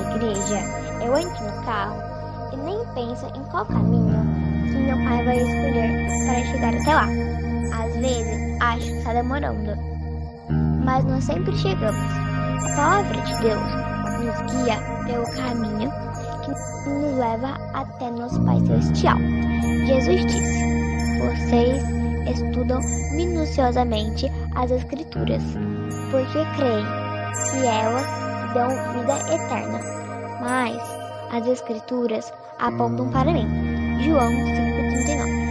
igreja, eu entro no carro e nem penso em qual caminho que meu pai vai escolher para chegar até lá. Às vezes acho que está demorando, mas nós sempre chegamos. A palavra de Deus nos guia pelo caminho que nos leva até nosso Pai Celestial. Jesus disse: Vocês estudam minuciosamente as Escrituras, porque creem que elas dão vida eterna. Mas as Escrituras apontam para mim. João 5,39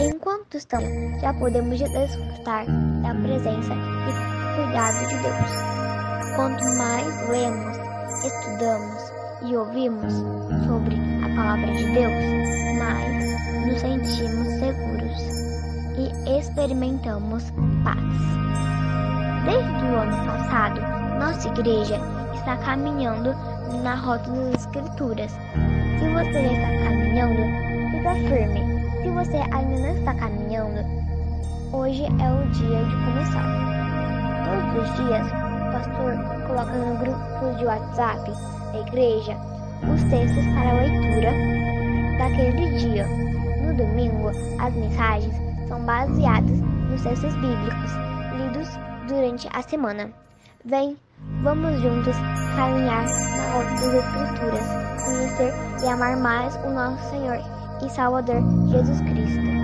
Enquanto estamos, já podemos desfrutar da presença e cuidado de Deus. Quanto mais lemos, estudamos e ouvimos sobre a palavra de Deus, mais nos sentimos seguros e experimentamos paz. Desde o ano passado, nossa igreja está caminhando na rota das Escrituras. Se você já está caminhando, fica firme. Se você ainda não está caminhando, hoje é o dia de começar. Todos os dias, o pastor coloca no grupo de WhatsApp da igreja os textos para a leitura daquele dia. No domingo, as mensagens são baseadas nos textos bíblicos lidos durante a semana. Vem, vamos juntos caminhar na rota das Escrituras, conhecer e amar mais o nosso Senhor e Salvador Jesus Cristo.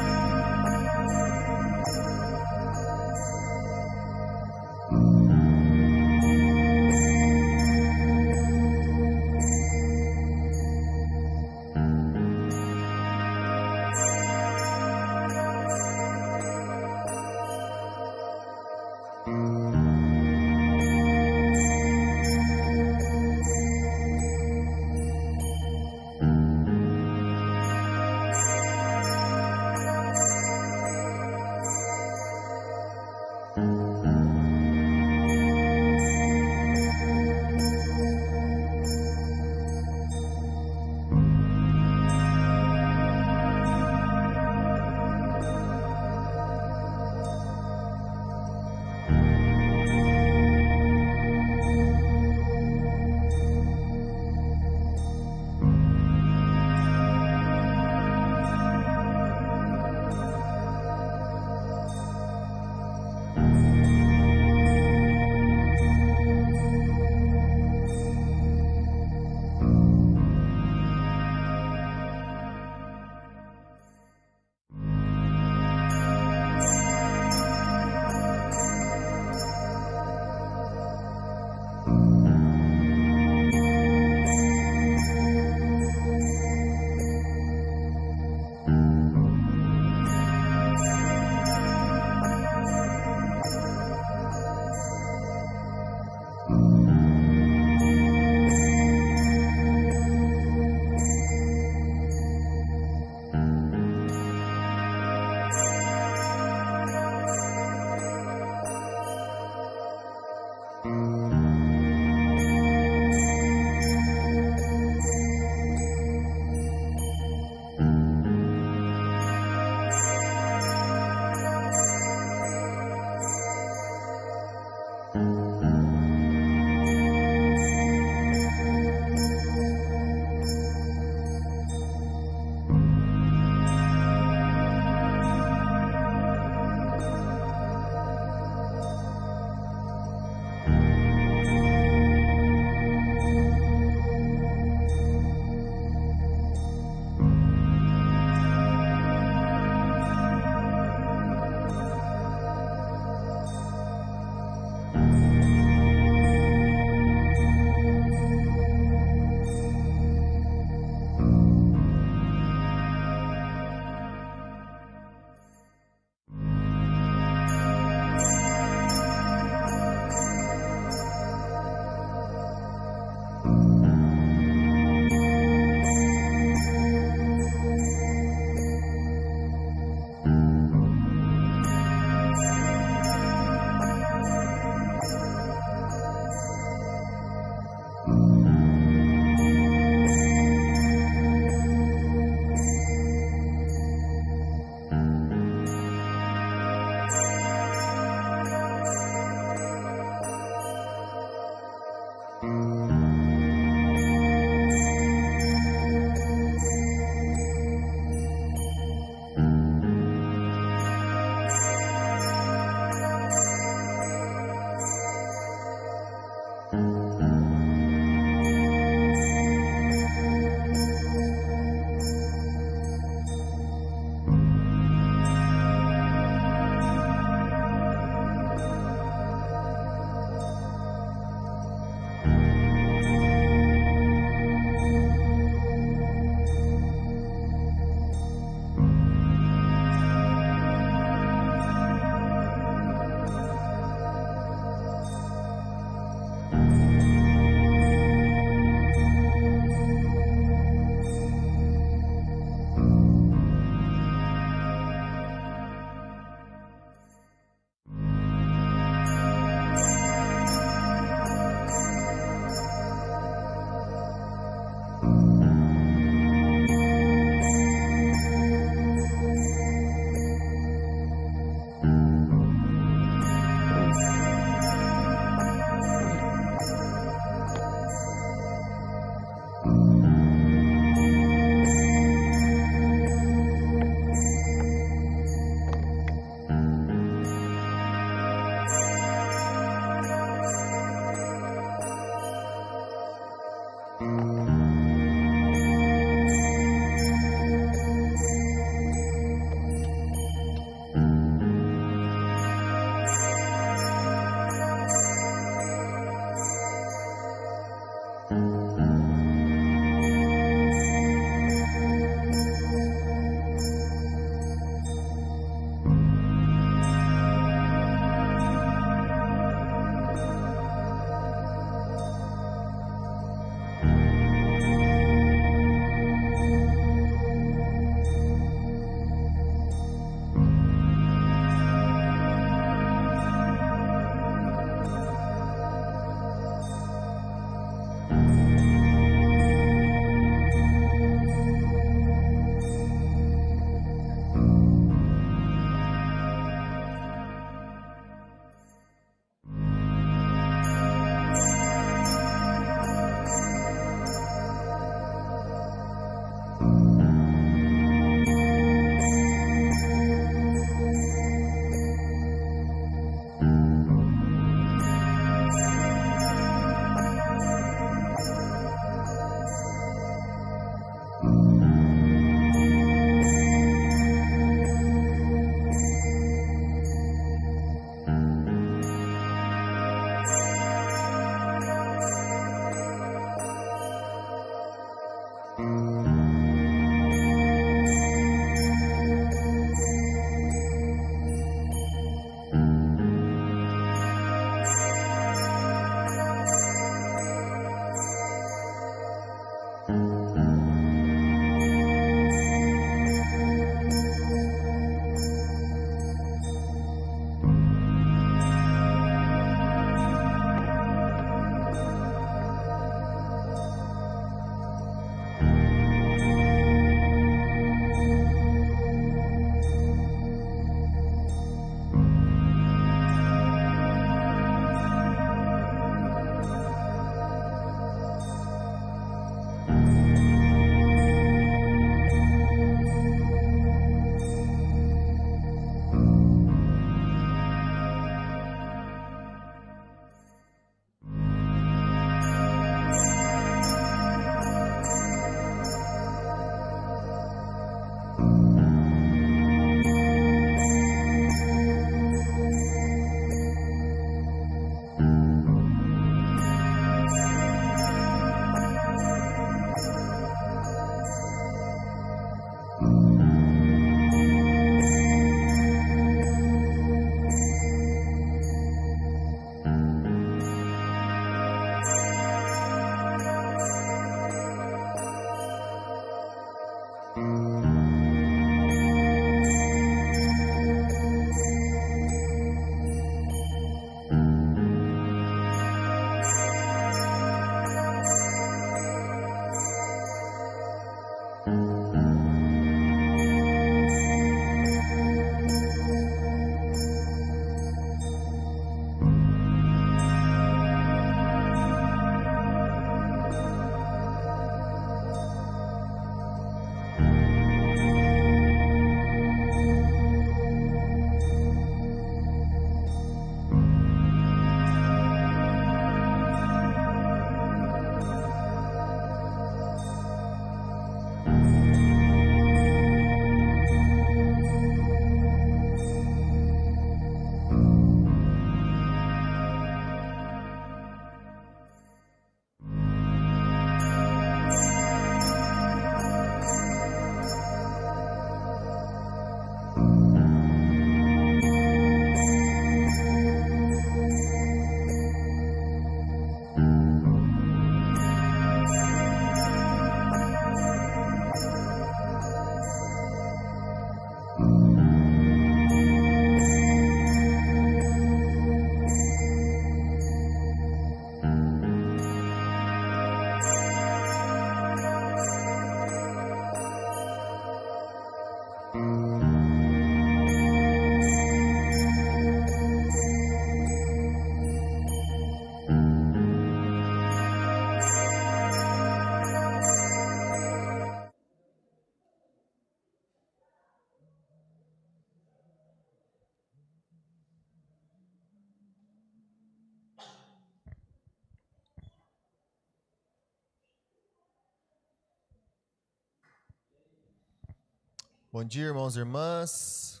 Bom dia, irmãos e irmãs.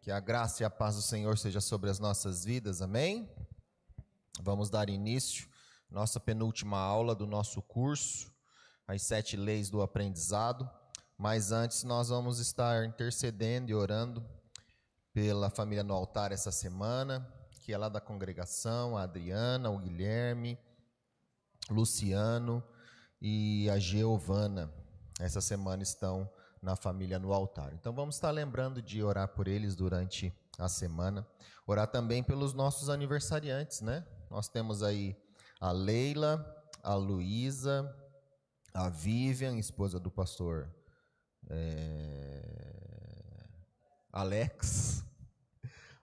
Que a graça e a paz do Senhor seja sobre as nossas vidas. Amém. Vamos dar início nossa penúltima aula do nosso curso, as sete leis do aprendizado. Mas antes nós vamos estar intercedendo e orando pela família no altar essa semana, que é lá da congregação, a Adriana, o Guilherme, Luciano e a Giovana. Essa semana estão na família no altar. Então vamos estar lembrando de orar por eles durante a semana. Orar também pelos nossos aniversariantes, né? Nós temos aí a Leila, a Luísa, a Vivian, esposa do pastor é... Alex,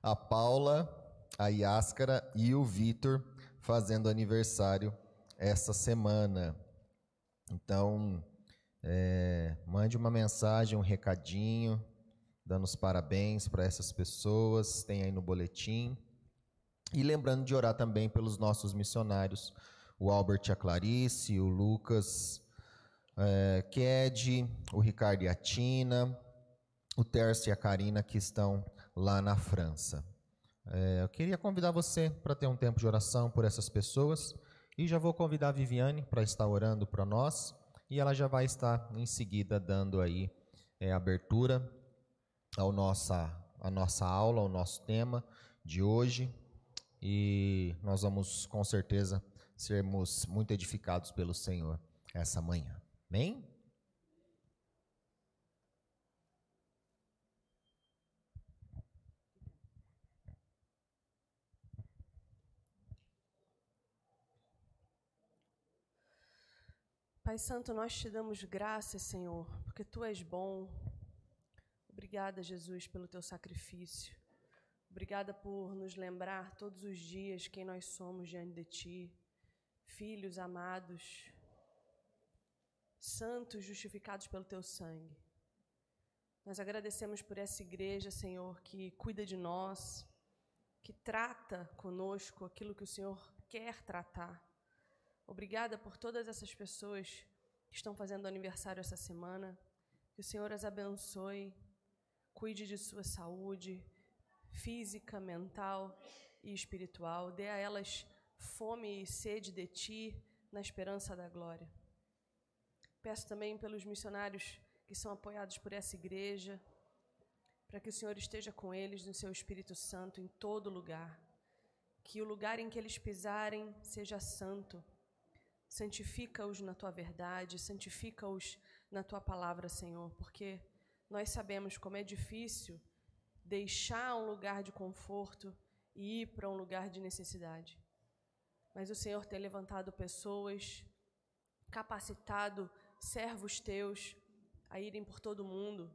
a Paula, a Yáscara e o Vitor fazendo aniversário essa semana. Então, é, mande uma mensagem, um recadinho, dando os parabéns para essas pessoas, tem aí no boletim. E lembrando de orar também pelos nossos missionários, o Albert e a Clarice, o Lucas é, Ked, o Ricardo e a Tina, o Tércio e a Karina que estão lá na França. É, eu queria convidar você para ter um tempo de oração por essas pessoas e já vou convidar a Viviane para estar orando para nós e ela já vai estar em seguida dando aí é, abertura ao nossa, a nossa aula, ao nosso tema de hoje. E nós vamos com certeza sermos muito edificados pelo Senhor essa manhã. Amém? Pai Santo, nós te damos graças, Senhor, porque tu és bom. Obrigada, Jesus, pelo teu sacrifício. Obrigada por nos lembrar todos os dias quem nós somos diante de ti, filhos amados, santos justificados pelo teu sangue. Nós agradecemos por essa igreja, Senhor, que cuida de nós, que trata conosco aquilo que o Senhor quer tratar. Obrigada por todas essas pessoas que estão fazendo aniversário essa semana. Que o Senhor as abençoe, cuide de sua saúde física, mental e espiritual. Dê a elas fome e sede de ti na esperança da glória. Peço também pelos missionários que são apoiados por essa igreja, para que o Senhor esteja com eles no seu Espírito Santo em todo lugar. Que o lugar em que eles pisarem seja santo Santifica-os na tua verdade, santifica-os na tua palavra, Senhor, porque nós sabemos como é difícil deixar um lugar de conforto e ir para um lugar de necessidade. Mas o Senhor tem levantado pessoas, capacitado servos teus a irem por todo o mundo.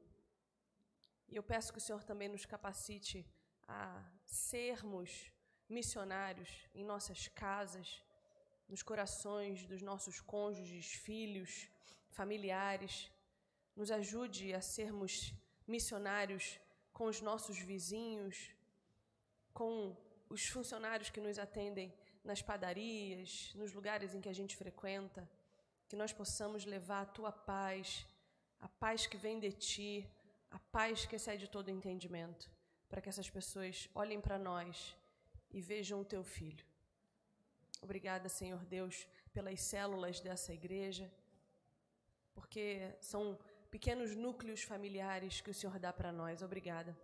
E eu peço que o Senhor também nos capacite a sermos missionários em nossas casas, nos corações dos nossos cônjuges, filhos, familiares. Nos ajude a sermos missionários com os nossos vizinhos, com os funcionários que nos atendem nas padarias, nos lugares em que a gente frequenta. Que nós possamos levar a tua paz, a paz que vem de ti, a paz que excede todo entendimento, para que essas pessoas olhem para nós e vejam o teu filho. Obrigada, Senhor Deus, pelas células dessa igreja, porque são pequenos núcleos familiares que o Senhor dá para nós. Obrigada.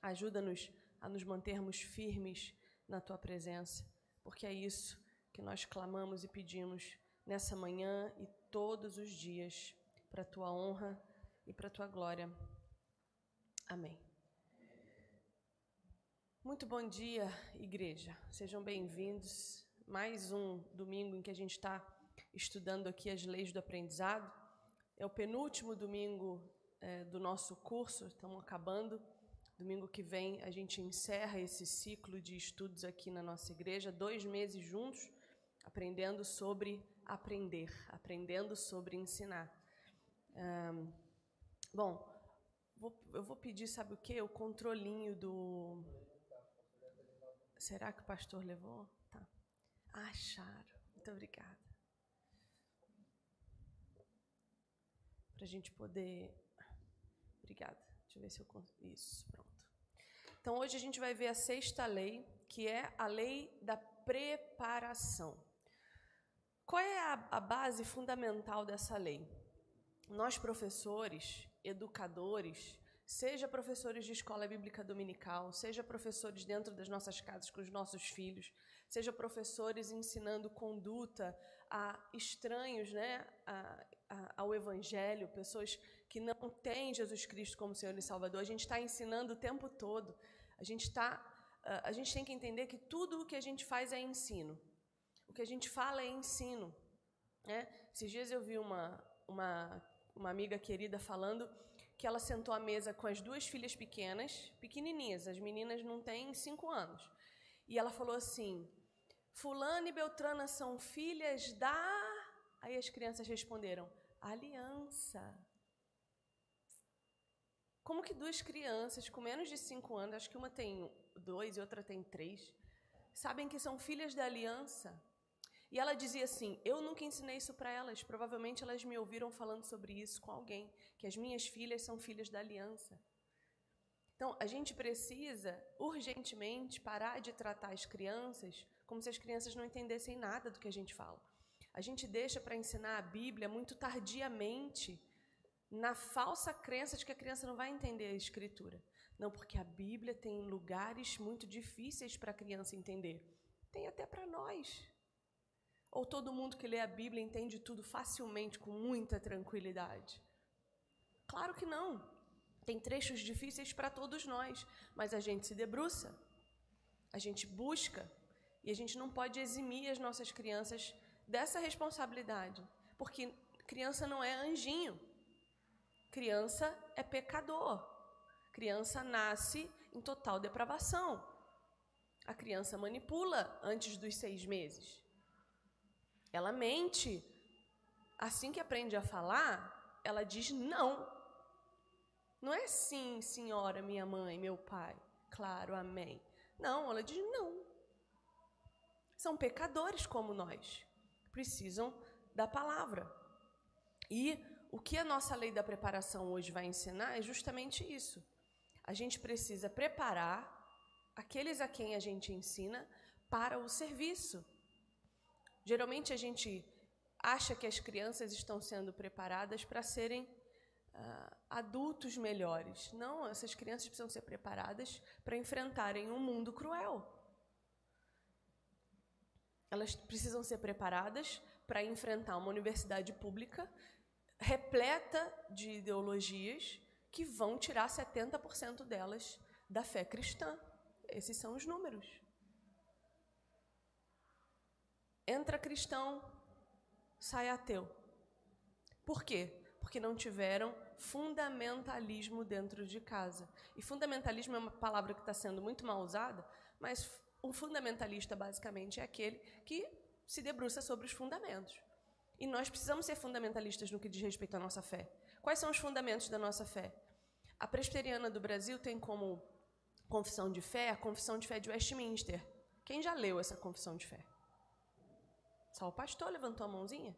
Ajuda-nos a nos mantermos firmes na tua presença, porque é isso que nós clamamos e pedimos nessa manhã e todos os dias, para a tua honra e para a tua glória. Amém. Muito bom dia, igreja. Sejam bem-vindos mais um domingo em que a gente está estudando aqui as leis do aprendizado. É o penúltimo domingo é, do nosso curso, estamos acabando. Domingo que vem a gente encerra esse ciclo de estudos aqui na nossa igreja, dois meses juntos, aprendendo sobre aprender, aprendendo sobre ensinar. Um, bom, vou, eu vou pedir, sabe o que? O controlinho do. Será que o pastor levou? Acharam. Muito obrigada. Para a gente poder Obrigada. Deixa eu ver se eu consigo. Isso, pronto. Então, hoje a gente vai ver a sexta lei, que é a lei da preparação. Qual é a, a base fundamental dessa lei? Nós, professores, educadores, seja professores de escola bíblica dominical, seja professores dentro das nossas casas com os nossos filhos, seja professores ensinando conduta a estranhos né, a, a, ao Evangelho, pessoas que não têm Jesus Cristo como Senhor e Salvador, a gente está ensinando o tempo todo. A gente, está, a gente tem que entender que tudo o que a gente faz é ensino. O que a gente fala é ensino. Né? Esses dias eu vi uma, uma, uma amiga querida falando que ela sentou à mesa com as duas filhas pequenas, pequenininhas, as meninas não têm cinco anos. E ela falou assim: Fulana e Beltrana são filhas da. Aí as crianças responderam: Aliança. Como que duas crianças com menos de cinco anos, acho que uma tem dois e outra tem três, sabem que são filhas da aliança? E ela dizia assim: Eu nunca ensinei isso para elas. Provavelmente elas me ouviram falando sobre isso com alguém, que as minhas filhas são filhas da aliança. Então, a gente precisa urgentemente parar de tratar as crianças como se as crianças não entendessem nada do que a gente fala. A gente deixa para ensinar a Bíblia muito tardiamente, na falsa crença de que a criança não vai entender a Escritura. Não, porque a Bíblia tem lugares muito difíceis para a criança entender. Tem até para nós. Ou todo mundo que lê a Bíblia entende tudo facilmente, com muita tranquilidade? Claro que não. Tem trechos difíceis para todos nós, mas a gente se debruça, a gente busca, e a gente não pode eximir as nossas crianças dessa responsabilidade, porque criança não é anjinho. Criança é pecador. Criança nasce em total depravação. A criança manipula antes dos seis meses. Ela mente. Assim que aprende a falar, ela diz não. Não é sim, senhora, minha mãe, meu pai. Claro, amém. Não, ela diz não são pecadores como nós, precisam da palavra. E o que a nossa lei da preparação hoje vai ensinar é justamente isso. A gente precisa preparar aqueles a quem a gente ensina para o serviço. Geralmente a gente acha que as crianças estão sendo preparadas para serem uh, adultos melhores. Não, essas crianças precisam ser preparadas para enfrentarem um mundo cruel. Elas precisam ser preparadas para enfrentar uma universidade pública repleta de ideologias que vão tirar 70% delas da fé cristã. Esses são os números. Entra cristão, sai ateu. Por quê? Porque não tiveram fundamentalismo dentro de casa. E fundamentalismo é uma palavra que está sendo muito mal usada, mas um fundamentalista, basicamente, é aquele que se debruça sobre os fundamentos. E nós precisamos ser fundamentalistas no que diz respeito à nossa fé. Quais são os fundamentos da nossa fé? A presbiteriana do Brasil tem como confissão de fé a confissão de fé de Westminster. Quem já leu essa confissão de fé? Só o pastor levantou a mãozinha?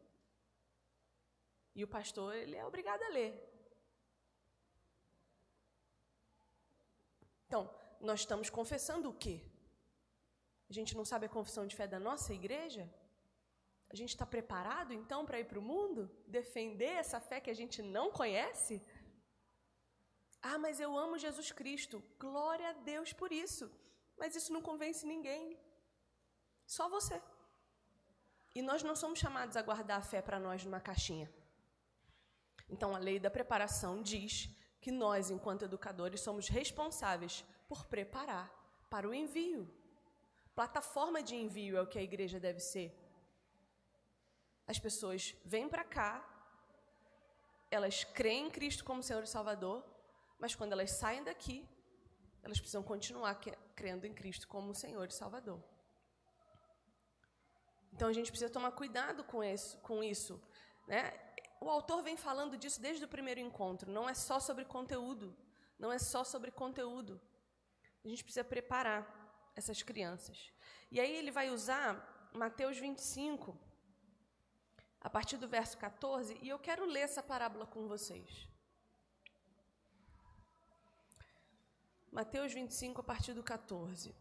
E o pastor, ele é obrigado a ler. Então, nós estamos confessando o quê? A gente não sabe a confissão de fé da nossa igreja? A gente está preparado então para ir para o mundo? Defender essa fé que a gente não conhece? Ah, mas eu amo Jesus Cristo. Glória a Deus por isso. Mas isso não convence ninguém. Só você. E nós não somos chamados a guardar a fé para nós numa caixinha. Então a lei da preparação diz que nós, enquanto educadores, somos responsáveis por preparar para o envio. Plataforma de envio é o que a igreja deve ser. As pessoas vêm para cá, elas creem em Cristo como Senhor e Salvador, mas quando elas saem daqui, elas precisam continuar crendo em Cristo como Senhor e Salvador. Então a gente precisa tomar cuidado com isso. Com isso né? O autor vem falando disso desde o primeiro encontro. Não é só sobre conteúdo. Não é só sobre conteúdo. A gente precisa preparar essas crianças. E aí ele vai usar Mateus 25, a partir do verso 14, e eu quero ler essa parábola com vocês. Mateus 25, a partir do 14.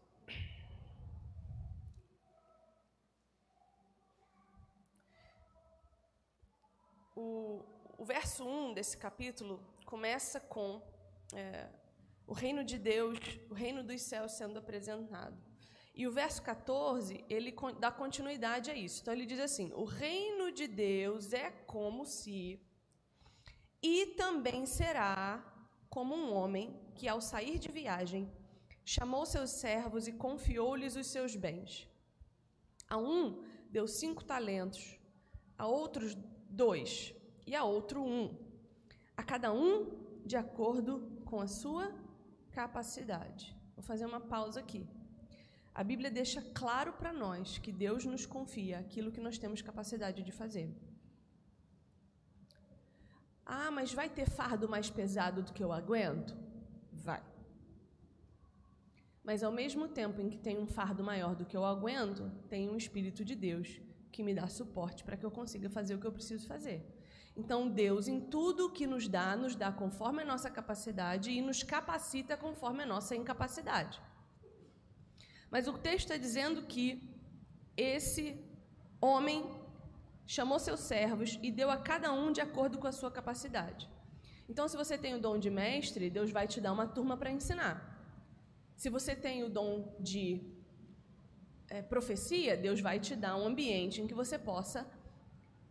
O, o verso 1 desse capítulo começa com é, o reino de Deus, o reino dos céus sendo apresentado. E o verso 14, ele dá continuidade a isso. Então ele diz assim: O reino de Deus é como se, e também será como um homem que, ao sair de viagem, chamou seus servos e confiou-lhes os seus bens. A um deu cinco talentos, a outros dois, e a outro um, a cada um de acordo com a sua capacidade. Vou fazer uma pausa aqui. A Bíblia deixa claro para nós que Deus nos confia aquilo que nós temos capacidade de fazer. Ah, mas vai ter fardo mais pesado do que eu aguento? Vai. Mas ao mesmo tempo em que tem um fardo maior do que eu aguento, tem um Espírito de Deus que me dá suporte para que eu consiga fazer o que eu preciso fazer. Então, Deus, em tudo que nos dá, nos dá conforme a nossa capacidade e nos capacita conforme a nossa incapacidade. Mas o texto está dizendo que esse homem chamou seus servos e deu a cada um de acordo com a sua capacidade. Então, se você tem o dom de mestre, Deus vai te dar uma turma para ensinar. Se você tem o dom de é, profecia, Deus vai te dar um ambiente em que você possa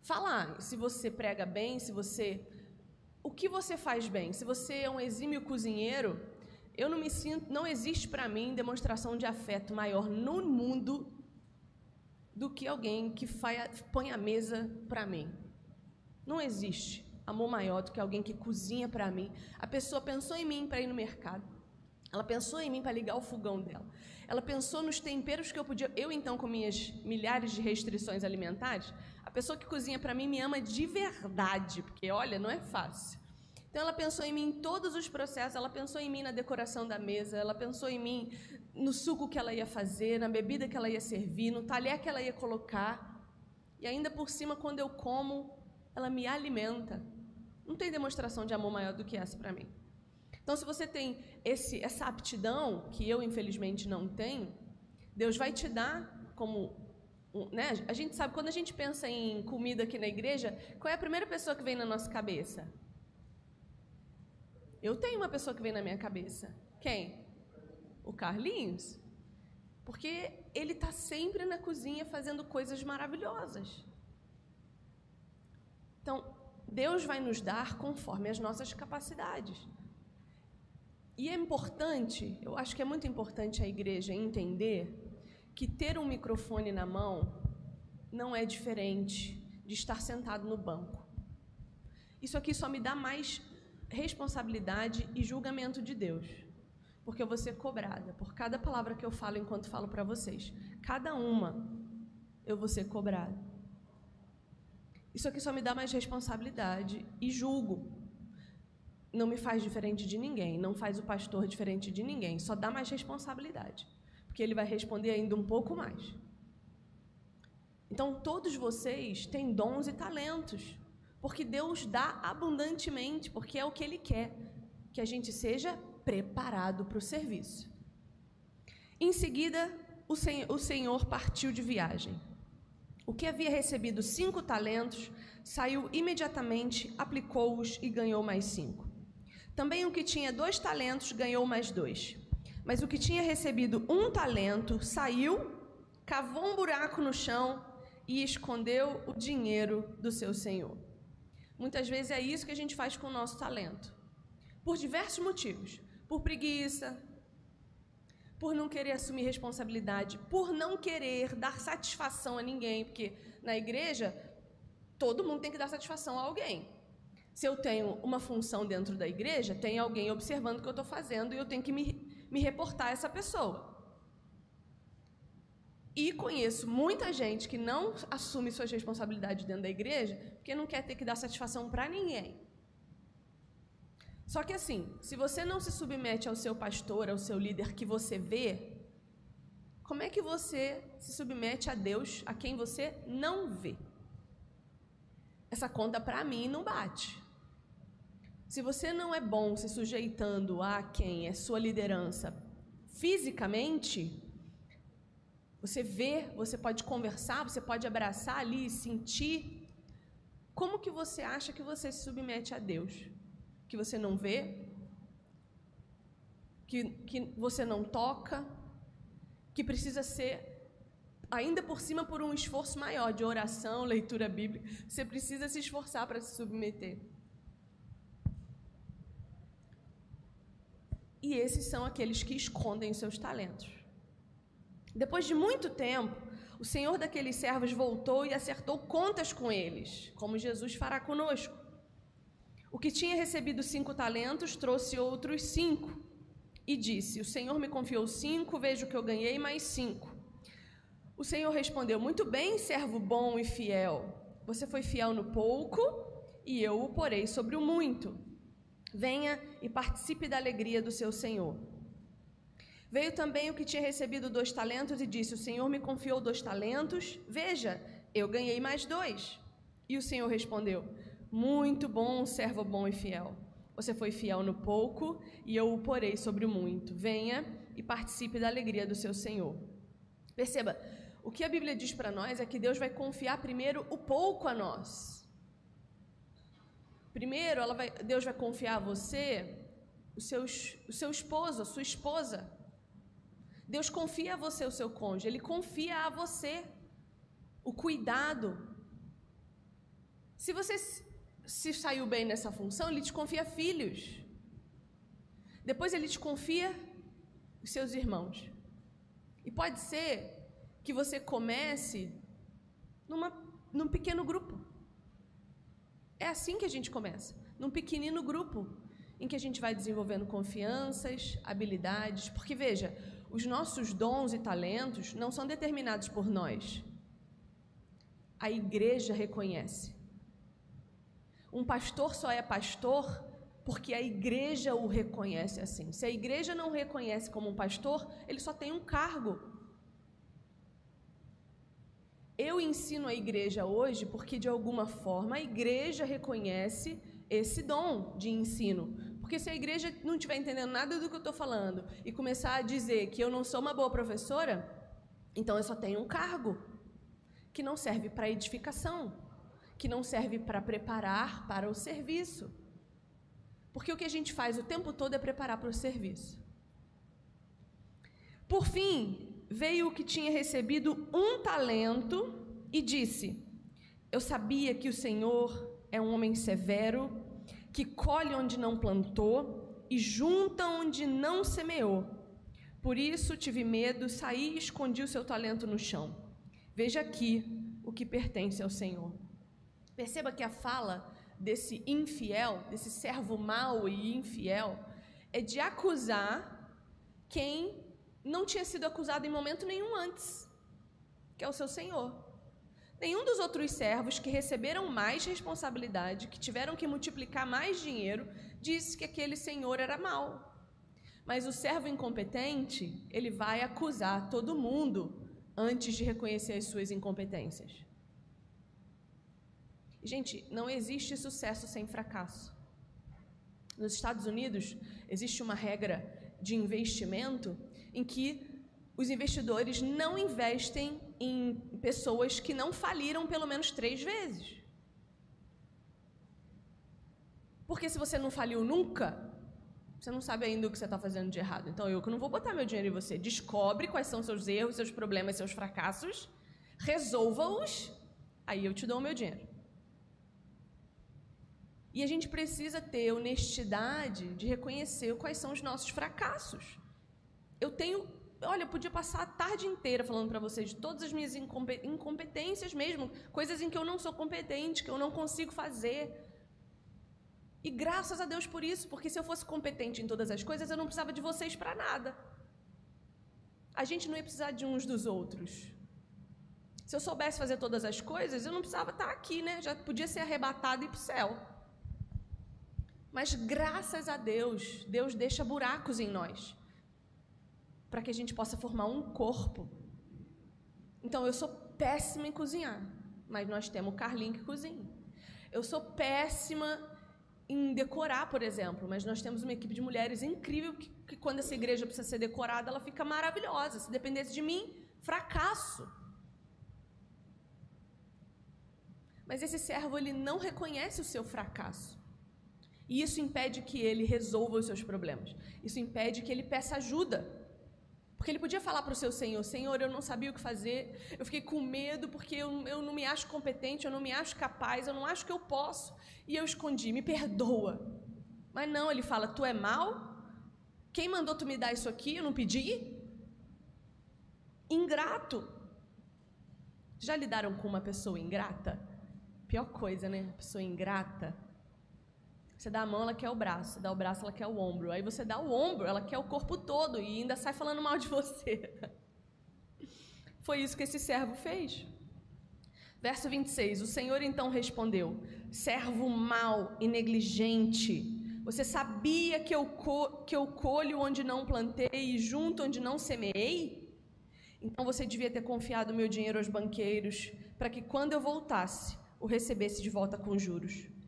falar. Se você prega bem, se você. O que você faz bem? Se você é um exímio cozinheiro, eu não me sinto. Não existe para mim demonstração de afeto maior no mundo do que alguém que faz, põe a mesa para mim. Não existe amor maior do que alguém que cozinha para mim. A pessoa pensou em mim para ir no mercado. Ela pensou em mim para ligar o fogão dela. Ela pensou nos temperos que eu podia. Eu, então, com minhas milhares de restrições alimentares, a pessoa que cozinha para mim me ama de verdade, porque, olha, não é fácil. Então, ela pensou em mim em todos os processos, ela pensou em mim na decoração da mesa, ela pensou em mim no suco que ela ia fazer, na bebida que ela ia servir, no talher que ela ia colocar. E ainda por cima, quando eu como, ela me alimenta. Não tem demonstração de amor maior do que essa para mim. Então, se você tem esse, essa aptidão, que eu infelizmente não tenho, Deus vai te dar como. Né? A gente sabe, quando a gente pensa em comida aqui na igreja, qual é a primeira pessoa que vem na nossa cabeça? Eu tenho uma pessoa que vem na minha cabeça. Quem? O Carlinhos. Porque ele está sempre na cozinha fazendo coisas maravilhosas. Então, Deus vai nos dar conforme as nossas capacidades. E é importante, eu acho que é muito importante a igreja entender que ter um microfone na mão não é diferente de estar sentado no banco. Isso aqui só me dá mais responsabilidade e julgamento de Deus, porque eu vou ser cobrada por cada palavra que eu falo enquanto falo para vocês. Cada uma eu vou ser cobrada. Isso aqui só me dá mais responsabilidade e julgo não me faz diferente de ninguém, não faz o pastor diferente de ninguém, só dá mais responsabilidade, porque ele vai responder ainda um pouco mais. Então, todos vocês têm dons e talentos, porque Deus dá abundantemente, porque é o que Ele quer, que a gente seja preparado para o serviço. Em seguida, o Senhor, o Senhor partiu de viagem. O que havia recebido cinco talentos saiu imediatamente, aplicou-os e ganhou mais cinco. Também o que tinha dois talentos ganhou mais dois. Mas o que tinha recebido um talento saiu, cavou um buraco no chão e escondeu o dinheiro do seu senhor. Muitas vezes é isso que a gente faz com o nosso talento. Por diversos motivos. Por preguiça, por não querer assumir responsabilidade, por não querer dar satisfação a ninguém, porque na igreja todo mundo tem que dar satisfação a alguém. Se eu tenho uma função dentro da igreja, tem alguém observando o que eu estou fazendo e eu tenho que me, me reportar a essa pessoa. E conheço muita gente que não assume suas responsabilidades dentro da igreja porque não quer ter que dar satisfação para ninguém. Só que assim, se você não se submete ao seu pastor, ao seu líder que você vê, como é que você se submete a Deus, a quem você não vê? Essa conta para mim não bate. Se você não é bom se sujeitando a quem é sua liderança fisicamente, você vê, você pode conversar, você pode abraçar ali e sentir. Como que você acha que você se submete a Deus? Que você não vê? Que, que você não toca? Que precisa ser, ainda por cima, por um esforço maior de oração, leitura bíblica. Você precisa se esforçar para se submeter. E esses são aqueles que escondem os seus talentos. Depois de muito tempo, o senhor daqueles servos voltou e acertou contas com eles, como Jesus fará conosco. O que tinha recebido cinco talentos trouxe outros cinco e disse: O senhor me confiou cinco, vejo que eu ganhei mais cinco. O senhor respondeu: Muito bem, servo bom e fiel. Você foi fiel no pouco e eu o porei sobre o muito. Venha e participe da alegria do seu senhor. Veio também o que tinha recebido dois talentos e disse: O Senhor me confiou dois talentos. Veja, eu ganhei mais dois. E o Senhor respondeu: Muito bom, servo bom e fiel. Você foi fiel no pouco e eu o porei sobre o muito. Venha e participe da alegria do seu Senhor. Perceba, o que a Bíblia diz para nós é que Deus vai confiar primeiro o pouco a nós. Primeiro, vai, Deus vai confiar a você o seu, o seu esposo, a sua esposa. Deus confia a você o seu cônjuge, Ele confia a você o cuidado. Se você se saiu bem nessa função, Ele te confia filhos. Depois Ele te confia os seus irmãos. E pode ser que você comece numa, num pequeno grupo. É assim que a gente começa, num pequenino grupo, em que a gente vai desenvolvendo confianças, habilidades. Porque veja, os nossos dons e talentos não são determinados por nós. A igreja reconhece. Um pastor só é pastor porque a igreja o reconhece assim. Se a igreja não o reconhece como um pastor, ele só tem um cargo. Eu ensino a igreja hoje porque, de alguma forma, a igreja reconhece esse dom de ensino. Porque se a igreja não estiver entendendo nada do que eu estou falando e começar a dizer que eu não sou uma boa professora, então eu só tenho um cargo que não serve para edificação, que não serve para preparar para o serviço. Porque o que a gente faz o tempo todo é preparar para o serviço. Por fim, veio o que tinha recebido um talento e disse: Eu sabia que o Senhor é um homem severo que colhe onde não plantou e junta onde não semeou. Por isso tive medo, saí e escondi o seu talento no chão. Veja aqui o que pertence ao Senhor. Perceba que a fala desse infiel, desse servo mau e infiel, é de acusar quem não tinha sido acusado em momento nenhum antes, que é o seu Senhor. Nenhum dos outros servos que receberam mais responsabilidade, que tiveram que multiplicar mais dinheiro, disse que aquele senhor era mau. Mas o servo incompetente, ele vai acusar todo mundo antes de reconhecer as suas incompetências. Gente, não existe sucesso sem fracasso. Nos Estados Unidos, existe uma regra de investimento em que os investidores não investem em pessoas que não faliram pelo menos três vezes. Porque se você não faliu nunca, você não sabe ainda o que você está fazendo de errado. Então eu que não vou botar meu dinheiro em você. Descobre quais são seus erros, seus problemas, seus fracassos, resolva-os, aí eu te dou o meu dinheiro. E a gente precisa ter honestidade de reconhecer quais são os nossos fracassos. Eu tenho olha, eu podia passar a tarde inteira falando para vocês de todas as minhas incompetências mesmo, coisas em que eu não sou competente, que eu não consigo fazer. E graças a Deus por isso, porque se eu fosse competente em todas as coisas, eu não precisava de vocês para nada. A gente não ia precisar de uns dos outros. Se eu soubesse fazer todas as coisas, eu não precisava estar aqui, né? Já podia ser arrebatado e ir para o céu. Mas graças a Deus, Deus deixa buracos em nós para que a gente possa formar um corpo. Então, eu sou péssima em cozinhar, mas nós temos o Carlinho que cozinha. Eu sou péssima em decorar, por exemplo, mas nós temos uma equipe de mulheres incrível que, que quando essa igreja precisa ser decorada, ela fica maravilhosa. Se dependesse de mim, fracasso. Mas esse servo ele não reconhece o seu fracasso. E isso impede que ele resolva os seus problemas. Isso impede que ele peça ajuda. Porque ele podia falar para o seu senhor: Senhor, eu não sabia o que fazer, eu fiquei com medo porque eu, eu não me acho competente, eu não me acho capaz, eu não acho que eu posso. E eu escondi, me perdoa. Mas não, ele fala: Tu é mal? Quem mandou tu me dar isso aqui? Eu não pedi? Ingrato. Já lidaram com uma pessoa ingrata? Pior coisa, né? Pessoa ingrata. Você dá a mão, ela quer o braço. Você dá o braço, ela quer o ombro. Aí você dá o ombro, ela quer o corpo todo e ainda sai falando mal de você. Foi isso que esse servo fez. Verso 26. O Senhor então respondeu: Servo mau e negligente, você sabia que eu, que eu colho onde não plantei e junto onde não semeei? Então você devia ter confiado meu dinheiro aos banqueiros, para que quando eu voltasse, o recebesse de volta com juros.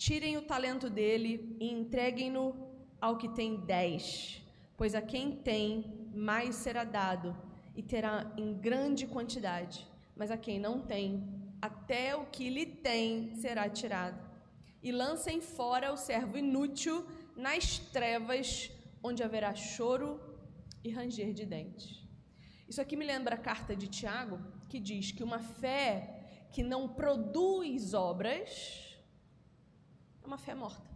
Tirem o talento dele e entreguem-no ao que tem dez, pois a quem tem, mais será dado, e terá em grande quantidade. Mas a quem não tem, até o que lhe tem será tirado. E lancem fora o servo inútil nas trevas, onde haverá choro e ranger de dentes. Isso aqui me lembra a carta de Tiago, que diz que uma fé que não produz obras uma fé morta.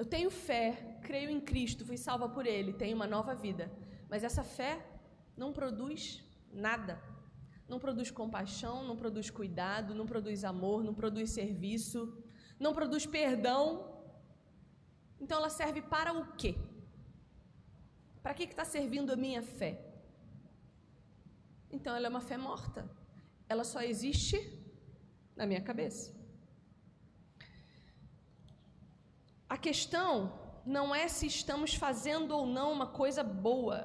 Eu tenho fé, creio em Cristo, fui salva por Ele, tenho uma nova vida. Mas essa fé não produz nada. Não produz compaixão, não produz cuidado, não produz amor, não produz serviço, não produz perdão. Então ela serve para o quê? Para que está servindo a minha fé? Então ela é uma fé morta. Ela só existe na minha cabeça. A questão não é se estamos fazendo ou não uma coisa boa.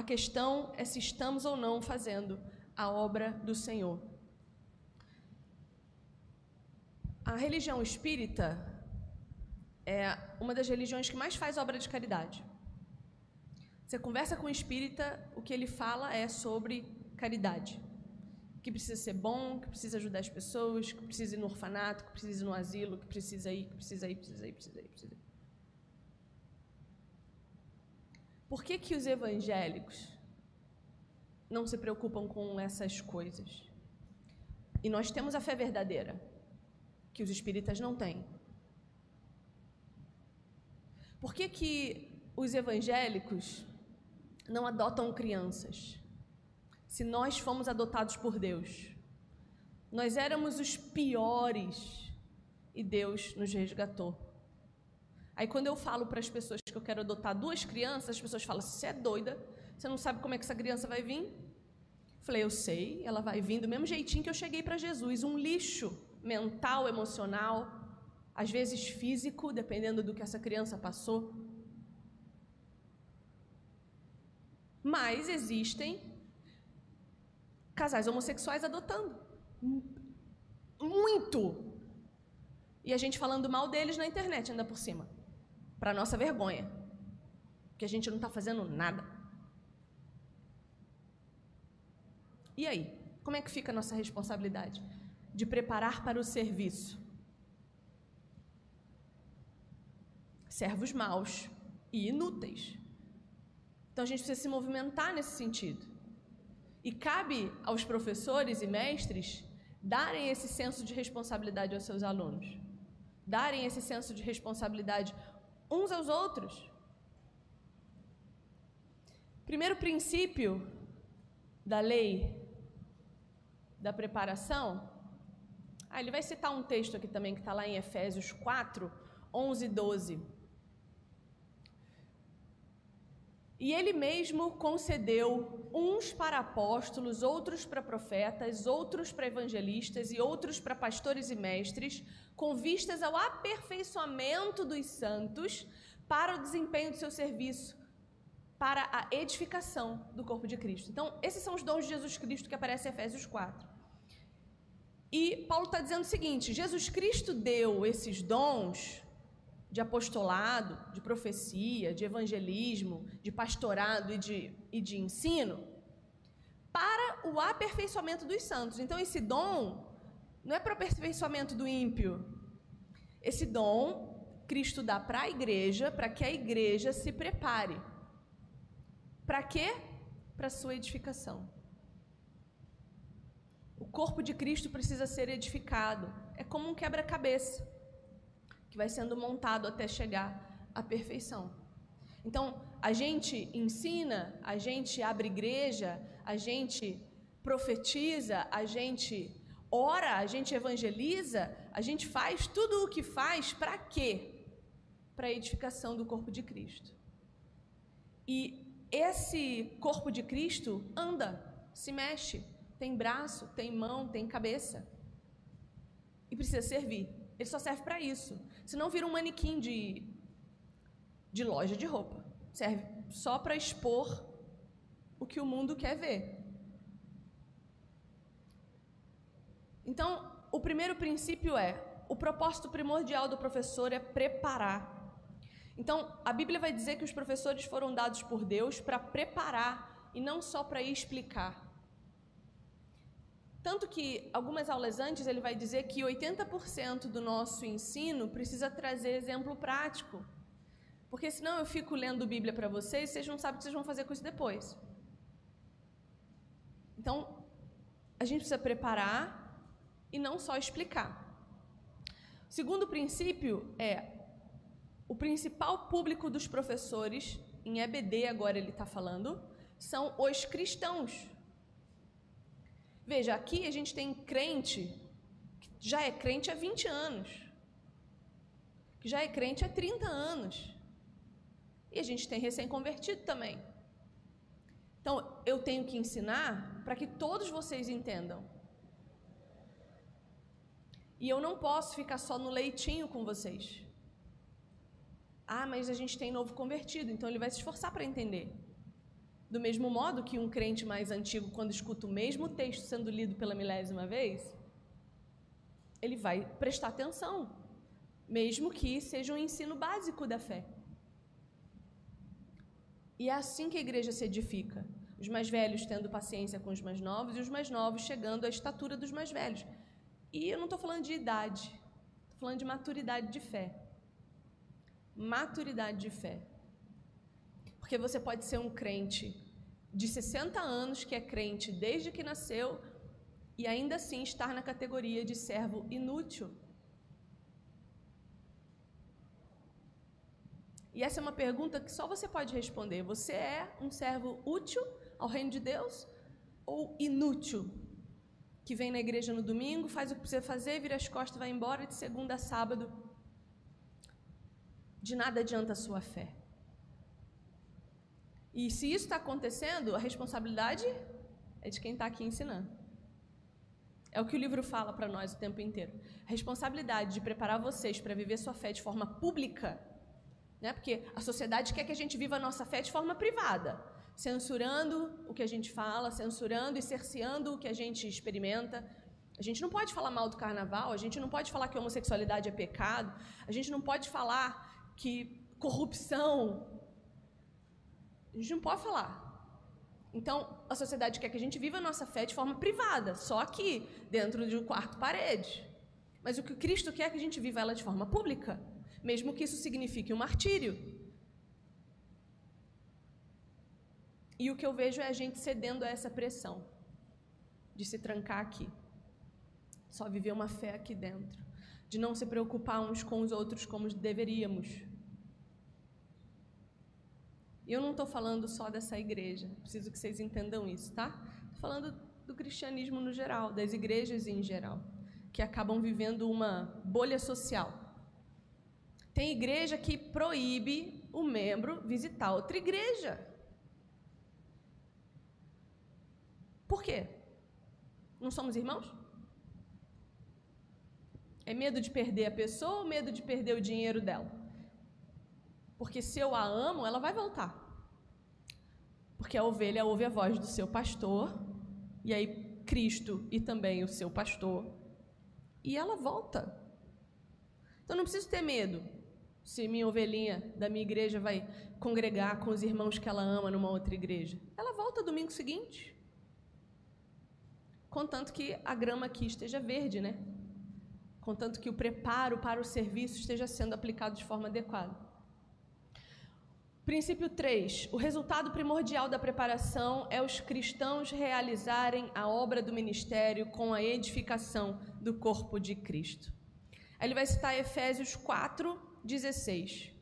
A questão é se estamos ou não fazendo a obra do Senhor. A religião espírita é uma das religiões que mais faz obra de caridade. Você conversa com o espírita, o que ele fala é sobre caridade que precisa ser bom, que precisa ajudar as pessoas, que precisa ir no orfanato, que precisa ir no asilo, que precisa ir, que precisa ir, precisa ir, precisa ir, precisa ir. Por que, que os evangélicos não se preocupam com essas coisas? E nós temos a fé verdadeira, que os espíritas não têm. Por que, que os evangélicos não adotam crianças? Se nós fomos adotados por Deus. Nós éramos os piores e Deus nos resgatou. Aí quando eu falo para as pessoas que eu quero adotar duas crianças, as pessoas falam: "Você é doida? Você não sabe como é que essa criança vai vir?" Falei: "Eu sei, ela vai vir do mesmo jeitinho que eu cheguei para Jesus, um lixo mental, emocional, às vezes físico, dependendo do que essa criança passou. Mas existem casais homossexuais adotando. Muito! E a gente falando mal deles na internet, ainda por cima. Para nossa vergonha. Porque a gente não está fazendo nada. E aí? Como é que fica a nossa responsabilidade? De preparar para o serviço. Servos maus e inúteis. Então a gente precisa se movimentar nesse sentido. E cabe aos professores e mestres darem esse senso de responsabilidade aos seus alunos, darem esse senso de responsabilidade uns aos outros. Primeiro princípio da lei da preparação. Ah, ele vai citar um texto aqui também que está lá em Efésios 4, 11 e 12. E ele mesmo concedeu uns para apóstolos, outros para profetas, outros para evangelistas e outros para pastores e mestres, com vistas ao aperfeiçoamento dos santos para o desempenho do seu serviço, para a edificação do corpo de Cristo. Então, esses são os dons de Jesus Cristo que aparecem em Efésios 4. E Paulo está dizendo o seguinte: Jesus Cristo deu esses dons de apostolado, de profecia, de evangelismo, de pastorado e de, e de ensino para o aperfeiçoamento dos santos. Então, esse dom não é para o aperfeiçoamento do ímpio. Esse dom Cristo dá para a igreja, para que a igreja se prepare. Para quê? Para sua edificação. O corpo de Cristo precisa ser edificado. É como um quebra-cabeça que vai sendo montado até chegar à perfeição. Então, a gente ensina, a gente abre igreja, a gente profetiza, a gente ora, a gente evangeliza, a gente faz tudo o que faz para quê? Para a edificação do corpo de Cristo. E esse corpo de Cristo anda, se mexe, tem braço, tem mão, tem cabeça. E precisa servir. Ele só serve para isso. Senão vira um manequim de, de loja de roupa. Serve só para expor o que o mundo quer ver. Então, o primeiro princípio é: o propósito primordial do professor é preparar. Então, a Bíblia vai dizer que os professores foram dados por Deus para preparar e não só para explicar. Tanto que, algumas aulas antes, ele vai dizer que 80% do nosso ensino precisa trazer exemplo prático. Porque senão eu fico lendo Bíblia para vocês e vocês não sabem o que vocês vão fazer com isso depois. Então, a gente precisa preparar e não só explicar. O segundo princípio é o principal público dos professores, em EBD agora ele está falando, são os cristãos. Veja, aqui a gente tem crente que já é crente há 20 anos, que já é crente há 30 anos. E a gente tem recém-convertido também. Então, eu tenho que ensinar para que todos vocês entendam e eu não posso ficar só no leitinho com vocês. Ah, mas a gente tem novo convertido, então ele vai se esforçar para entender. Do mesmo modo que um crente mais antigo, quando escuta o mesmo texto sendo lido pela milésima vez, ele vai prestar atenção, mesmo que seja um ensino básico da fé. E é assim que a igreja se edifica. Os mais velhos tendo paciência com os mais novos e os mais novos chegando à estatura dos mais velhos. E eu não estou falando de idade, estou falando de maturidade de fé. Maturidade de fé. Porque você pode ser um crente de 60 anos que é crente desde que nasceu e ainda assim estar na categoria de servo inútil. E essa é uma pergunta que só você pode responder. Você é um servo útil ao reino de Deus ou inútil que vem na igreja no domingo, faz o que precisa fazer, vira as costas, vai embora de segunda a sábado. De nada adianta a sua fé. E se isso está acontecendo, a responsabilidade é de quem está aqui ensinando. É o que o livro fala para nós o tempo inteiro. A responsabilidade de preparar vocês para viver sua fé de forma pública, né? porque a sociedade quer que a gente viva a nossa fé de forma privada censurando o que a gente fala, censurando e cerceando o que a gente experimenta. A gente não pode falar mal do carnaval, a gente não pode falar que homossexualidade é pecado, a gente não pode falar que corrupção. A gente não pode falar. Então, a sociedade quer que a gente viva a nossa fé de forma privada, só aqui, dentro de um quarto parede. Mas o que Cristo quer é que a gente viva ela de forma pública, mesmo que isso signifique um martírio. E o que eu vejo é a gente cedendo a essa pressão de se trancar aqui. Só viver uma fé aqui dentro. De não se preocupar uns com os outros como deveríamos. E eu não estou falando só dessa igreja, preciso que vocês entendam isso, tá? Estou falando do cristianismo no geral, das igrejas em geral, que acabam vivendo uma bolha social. Tem igreja que proíbe o membro visitar outra igreja. Por quê? Não somos irmãos? É medo de perder a pessoa ou medo de perder o dinheiro dela? Porque se eu a amo, ela vai voltar. Porque a ovelha ouve a voz do seu pastor, e aí Cristo e também o seu pastor e ela volta. Então não preciso ter medo se minha ovelhinha da minha igreja vai congregar com os irmãos que ela ama numa outra igreja. Ela volta domingo seguinte. Contanto que a grama aqui esteja verde, né? Contanto que o preparo para o serviço esteja sendo aplicado de forma adequada. Princípio 3. O resultado primordial da preparação é os cristãos realizarem a obra do ministério com a edificação do corpo de Cristo. Ele vai citar Efésios 4, 16.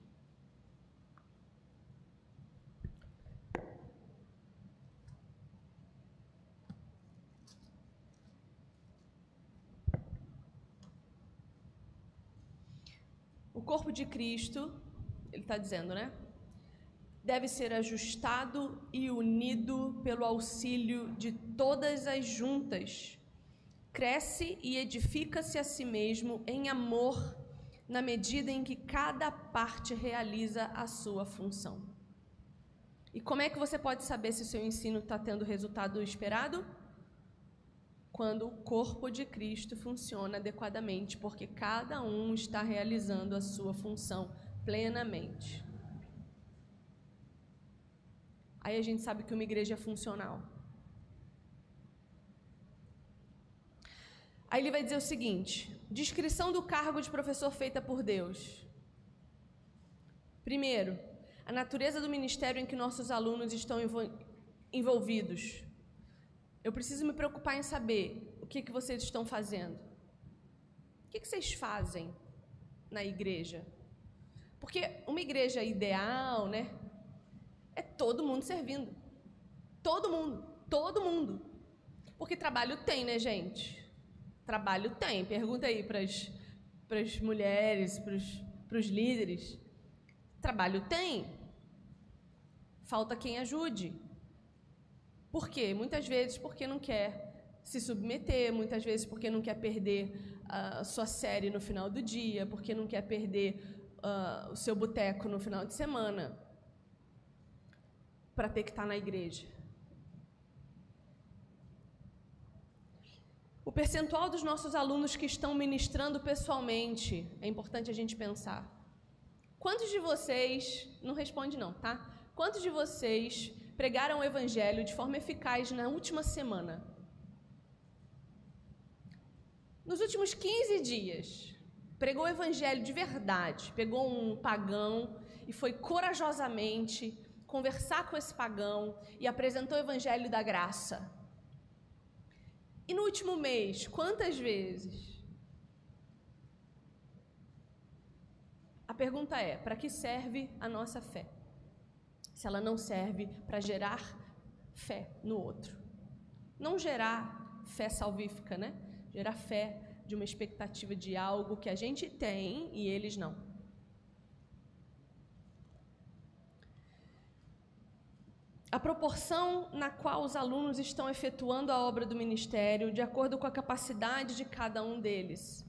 O corpo de Cristo, ele está dizendo, né? Deve ser ajustado e unido pelo auxílio de todas as juntas. Cresce e edifica-se a si mesmo em amor na medida em que cada parte realiza a sua função. E como é que você pode saber se o seu ensino está tendo o resultado esperado? Quando o corpo de Cristo funciona adequadamente, porque cada um está realizando a sua função plenamente. Aí a gente sabe que uma igreja é funcional. Aí ele vai dizer o seguinte: descrição do cargo de professor feita por Deus. Primeiro, a natureza do ministério em que nossos alunos estão envolvidos. Eu preciso me preocupar em saber o que, que vocês estão fazendo. O que, que vocês fazem na igreja? Porque uma igreja ideal, né? É todo mundo servindo. Todo mundo. Todo mundo. Porque trabalho tem, né, gente? Trabalho tem. Pergunta aí para as mulheres, para os líderes. Trabalho tem. Falta quem ajude. Por quê? Muitas vezes porque não quer se submeter, muitas vezes porque não quer perder a uh, sua série no final do dia, porque não quer perder uh, o seu boteco no final de semana, para ter que estar tá na igreja. O percentual dos nossos alunos que estão ministrando pessoalmente, é importante a gente pensar. Quantos de vocês, não responde não, tá? Quantos de vocês pregaram o evangelho de forma eficaz na última semana? Nos últimos 15 dias, pregou o evangelho de verdade, pegou um pagão e foi corajosamente conversar com esse pagão e apresentou o evangelho da graça. E no último mês, quantas vezes? A pergunta é: para que serve a nossa fé? Se ela não serve para gerar fé no outro. Não gerar fé salvífica, né? Gerar fé de uma expectativa de algo que a gente tem e eles não. A proporção na qual os alunos estão efetuando a obra do ministério, de acordo com a capacidade de cada um deles.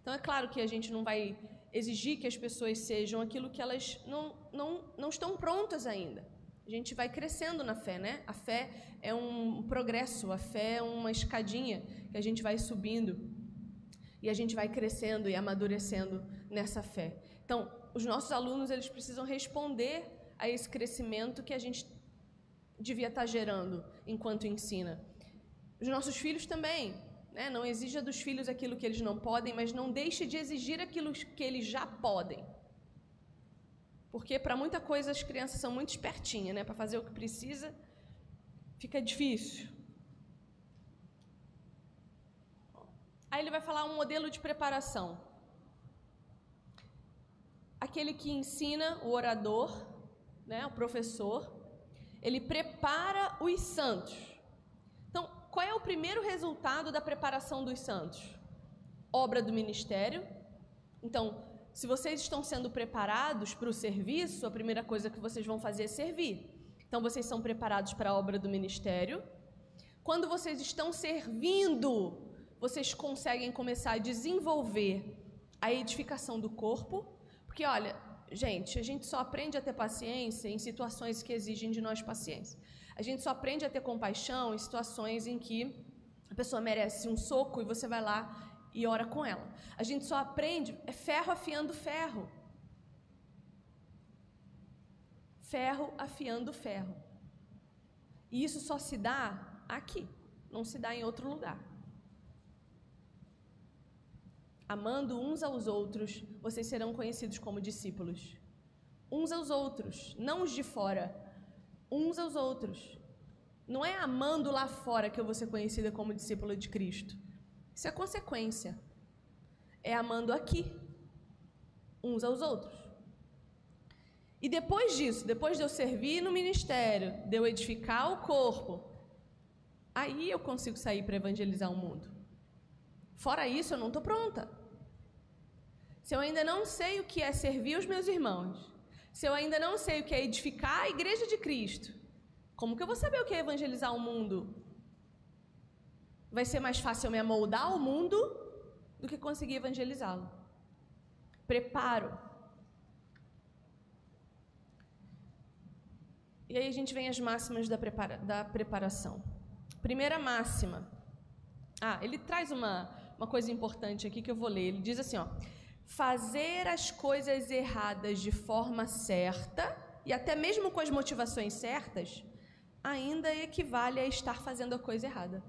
Então, é claro que a gente não vai exigir que as pessoas sejam aquilo que elas não, não, não estão prontas ainda. A gente vai crescendo na fé, né? A fé é um progresso, a fé é uma escadinha que a gente vai subindo e a gente vai crescendo e amadurecendo nessa fé. Então, os nossos alunos eles precisam responder a esse crescimento que a gente devia estar gerando enquanto ensina. Os nossos filhos também. Né? Não exija dos filhos aquilo que eles não podem, mas não deixe de exigir aquilo que eles já podem. Porque para muita coisa as crianças são muito espertinhas, né? Para fazer o que precisa, fica difícil. Aí ele vai falar um modelo de preparação. Aquele que ensina o orador, né, o professor, ele prepara os santos. Então, qual é o primeiro resultado da preparação dos santos? Obra do ministério. Então, se vocês estão sendo preparados para o serviço, a primeira coisa que vocês vão fazer é servir. Então, vocês são preparados para a obra do ministério. Quando vocês estão servindo, vocês conseguem começar a desenvolver a edificação do corpo. Porque, olha, gente, a gente só aprende a ter paciência em situações que exigem de nós paciência. A gente só aprende a ter compaixão em situações em que a pessoa merece um soco e você vai lá e ora com ela. A gente só aprende é ferro afiando ferro. Ferro afiando ferro. E isso só se dá aqui, não se dá em outro lugar. Amando uns aos outros, vocês serão conhecidos como discípulos. Uns aos outros, não os de fora. Uns aos outros. Não é amando lá fora que eu vou ser conhecida como discípula de Cristo. Isso é consequência. É amando aqui, uns aos outros. E depois disso, depois de eu servir no ministério, de eu edificar o corpo, aí eu consigo sair para evangelizar o mundo. Fora isso, eu não estou pronta. Se eu ainda não sei o que é servir os meus irmãos, se eu ainda não sei o que é edificar a igreja de Cristo, como que eu vou saber o que é evangelizar o mundo? Vai ser mais fácil eu me amoldar ao mundo do que conseguir evangelizá-lo. Preparo. E aí a gente vem às máximas da, prepara da preparação. Primeira máxima. Ah, ele traz uma, uma coisa importante aqui que eu vou ler. Ele diz assim, ó. Fazer as coisas erradas de forma certa e até mesmo com as motivações certas ainda equivale a estar fazendo a coisa errada.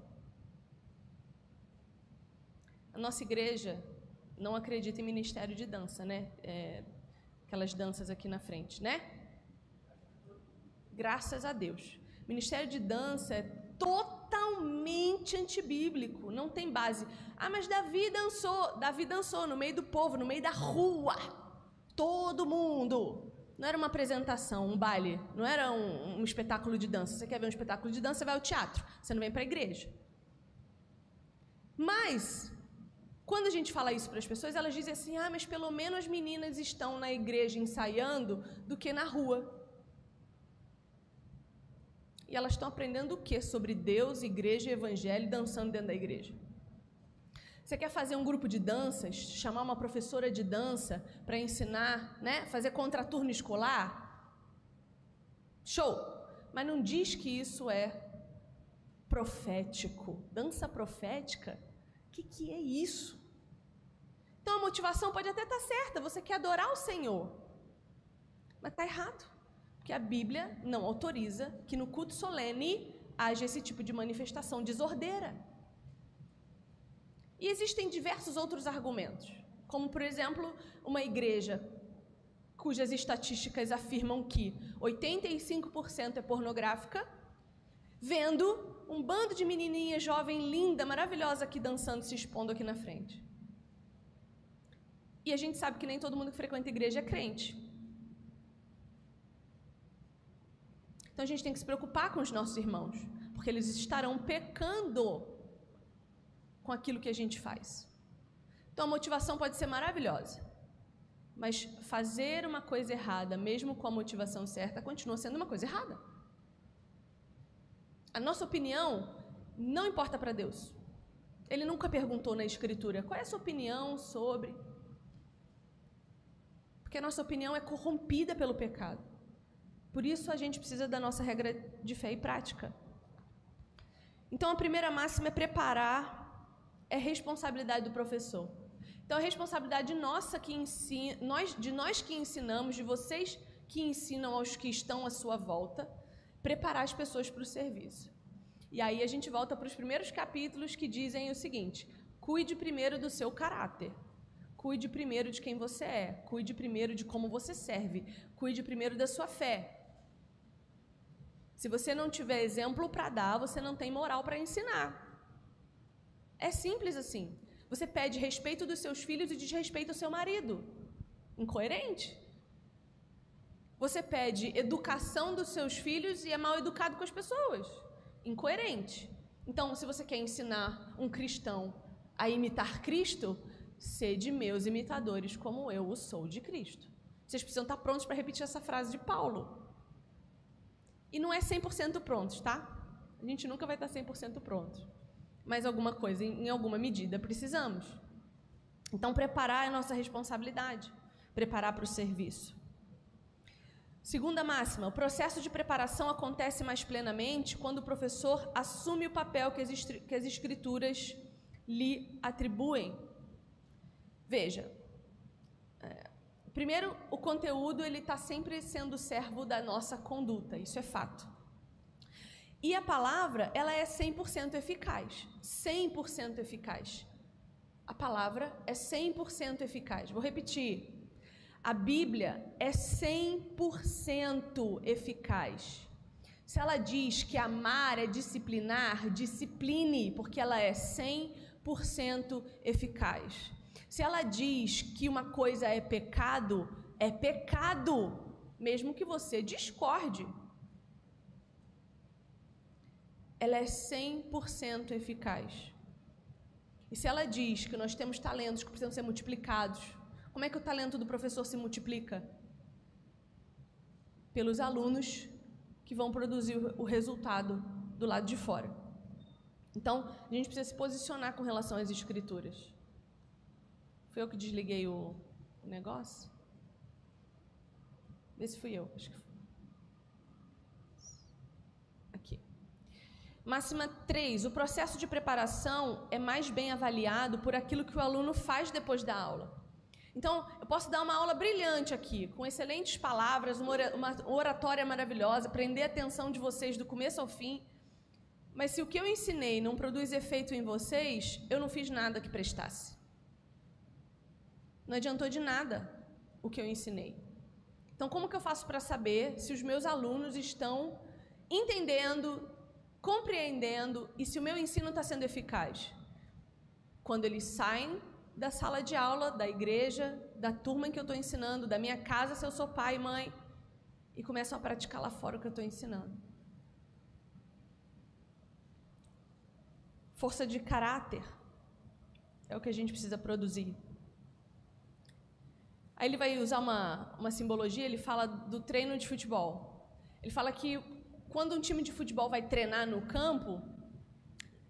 A nossa igreja não acredita em ministério de dança, né? É, aquelas danças aqui na frente, né? Graças a Deus. Ministério de dança é totalmente antibíblico, não tem base. Ah, mas Davi dançou, Davi dançou no meio do povo, no meio da rua. Todo mundo. Não era uma apresentação, um baile, não era um, um espetáculo de dança. Você quer ver um espetáculo de dança, você vai ao teatro, você não vem para a igreja. Mas, quando a gente fala isso para as pessoas, elas dizem assim: ah, mas pelo menos as meninas estão na igreja ensaiando do que na rua. E elas estão aprendendo o que sobre Deus, igreja e evangelho, dançando dentro da igreja. Você quer fazer um grupo de danças, chamar uma professora de dança para ensinar, né? Fazer contraturno escolar? Show! Mas não diz que isso é profético. Dança profética? O que, que é isso? Então a motivação pode até estar tá certa, você quer adorar o Senhor. Mas está errado. Porque a Bíblia não autoriza que no culto solene haja esse tipo de manifestação desordeira. E existem diversos outros argumentos, como, por exemplo, uma igreja cujas estatísticas afirmam que 85% é pornográfica, vendo um bando de menininha jovem, linda, maravilhosa aqui dançando, se expondo aqui na frente. E a gente sabe que nem todo mundo que frequenta a igreja é crente. Então a gente tem que se preocupar com os nossos irmãos, porque eles estarão pecando com aquilo que a gente faz. Então a motivação pode ser maravilhosa, mas fazer uma coisa errada, mesmo com a motivação certa, continua sendo uma coisa errada. A nossa opinião não importa para Deus. Ele nunca perguntou na Escritura qual é a sua opinião sobre. Porque a nossa opinião é corrompida pelo pecado. Por isso a gente precisa da nossa regra de fé e prática. Então a primeira máxima é preparar é responsabilidade do professor. Então, a responsabilidade nossa que ensina, nós, de nós que ensinamos, de vocês que ensinam aos que estão à sua volta, preparar as pessoas para o serviço. E aí a gente volta para os primeiros capítulos que dizem o seguinte: cuide primeiro do seu caráter. Cuide primeiro de quem você é. Cuide primeiro de como você serve. Cuide primeiro da sua fé. Se você não tiver exemplo para dar, você não tem moral para ensinar. É simples assim. Você pede respeito dos seus filhos e desrespeita o seu marido. Incoerente. Você pede educação dos seus filhos e é mal educado com as pessoas. Incoerente. Então, se você quer ensinar um cristão a imitar Cristo, sede meus imitadores como eu o sou de Cristo. Vocês precisam estar prontos para repetir essa frase de Paulo. E não é 100% prontos, tá? A gente nunca vai estar 100% pronto mas alguma coisa, em alguma medida, precisamos. Então, preparar é nossa responsabilidade, preparar para o serviço. Segunda máxima: o processo de preparação acontece mais plenamente quando o professor assume o papel que as, escrituras lhe atribuem. Veja, primeiro, o conteúdo ele está sempre sendo servo da nossa conduta, isso é fato. E a palavra, ela é 100% eficaz, 100% eficaz. A palavra é 100% eficaz. Vou repetir. A Bíblia é 100% eficaz. Se ela diz que amar é disciplinar, discipline, porque ela é 100% eficaz. Se ela diz que uma coisa é pecado, é pecado, mesmo que você discorde. Ela é 100% eficaz. E se ela diz que nós temos talentos que precisam ser multiplicados, como é que o talento do professor se multiplica? Pelos alunos que vão produzir o resultado do lado de fora. Então, a gente precisa se posicionar com relação às escrituras. Foi eu que desliguei o, negócio? Vê se fui eu, acho que foi. Aqui. Máxima 3. O processo de preparação é mais bem avaliado por aquilo que o aluno faz depois da aula. Então, eu posso dar uma aula brilhante aqui, com excelentes palavras, uma oratória maravilhosa, prender a atenção de vocês do começo ao fim. Mas se o que eu ensinei não produz efeito em vocês, eu não fiz nada que prestasse. Não adiantou de nada o que eu ensinei. Então, como que eu faço para saber se os meus alunos estão entendendo, compreendendo e se o meu ensino está sendo eficaz? Quando eles saem da sala de aula, da igreja, da turma em que eu estou ensinando, da minha casa, se eu sou pai e mãe, e começam a praticar lá fora o que eu estou ensinando. Força de caráter é o que a gente precisa produzir. Aí ele vai usar uma, uma simbologia, ele fala do treino de futebol. Ele fala que quando um time de futebol vai treinar no campo,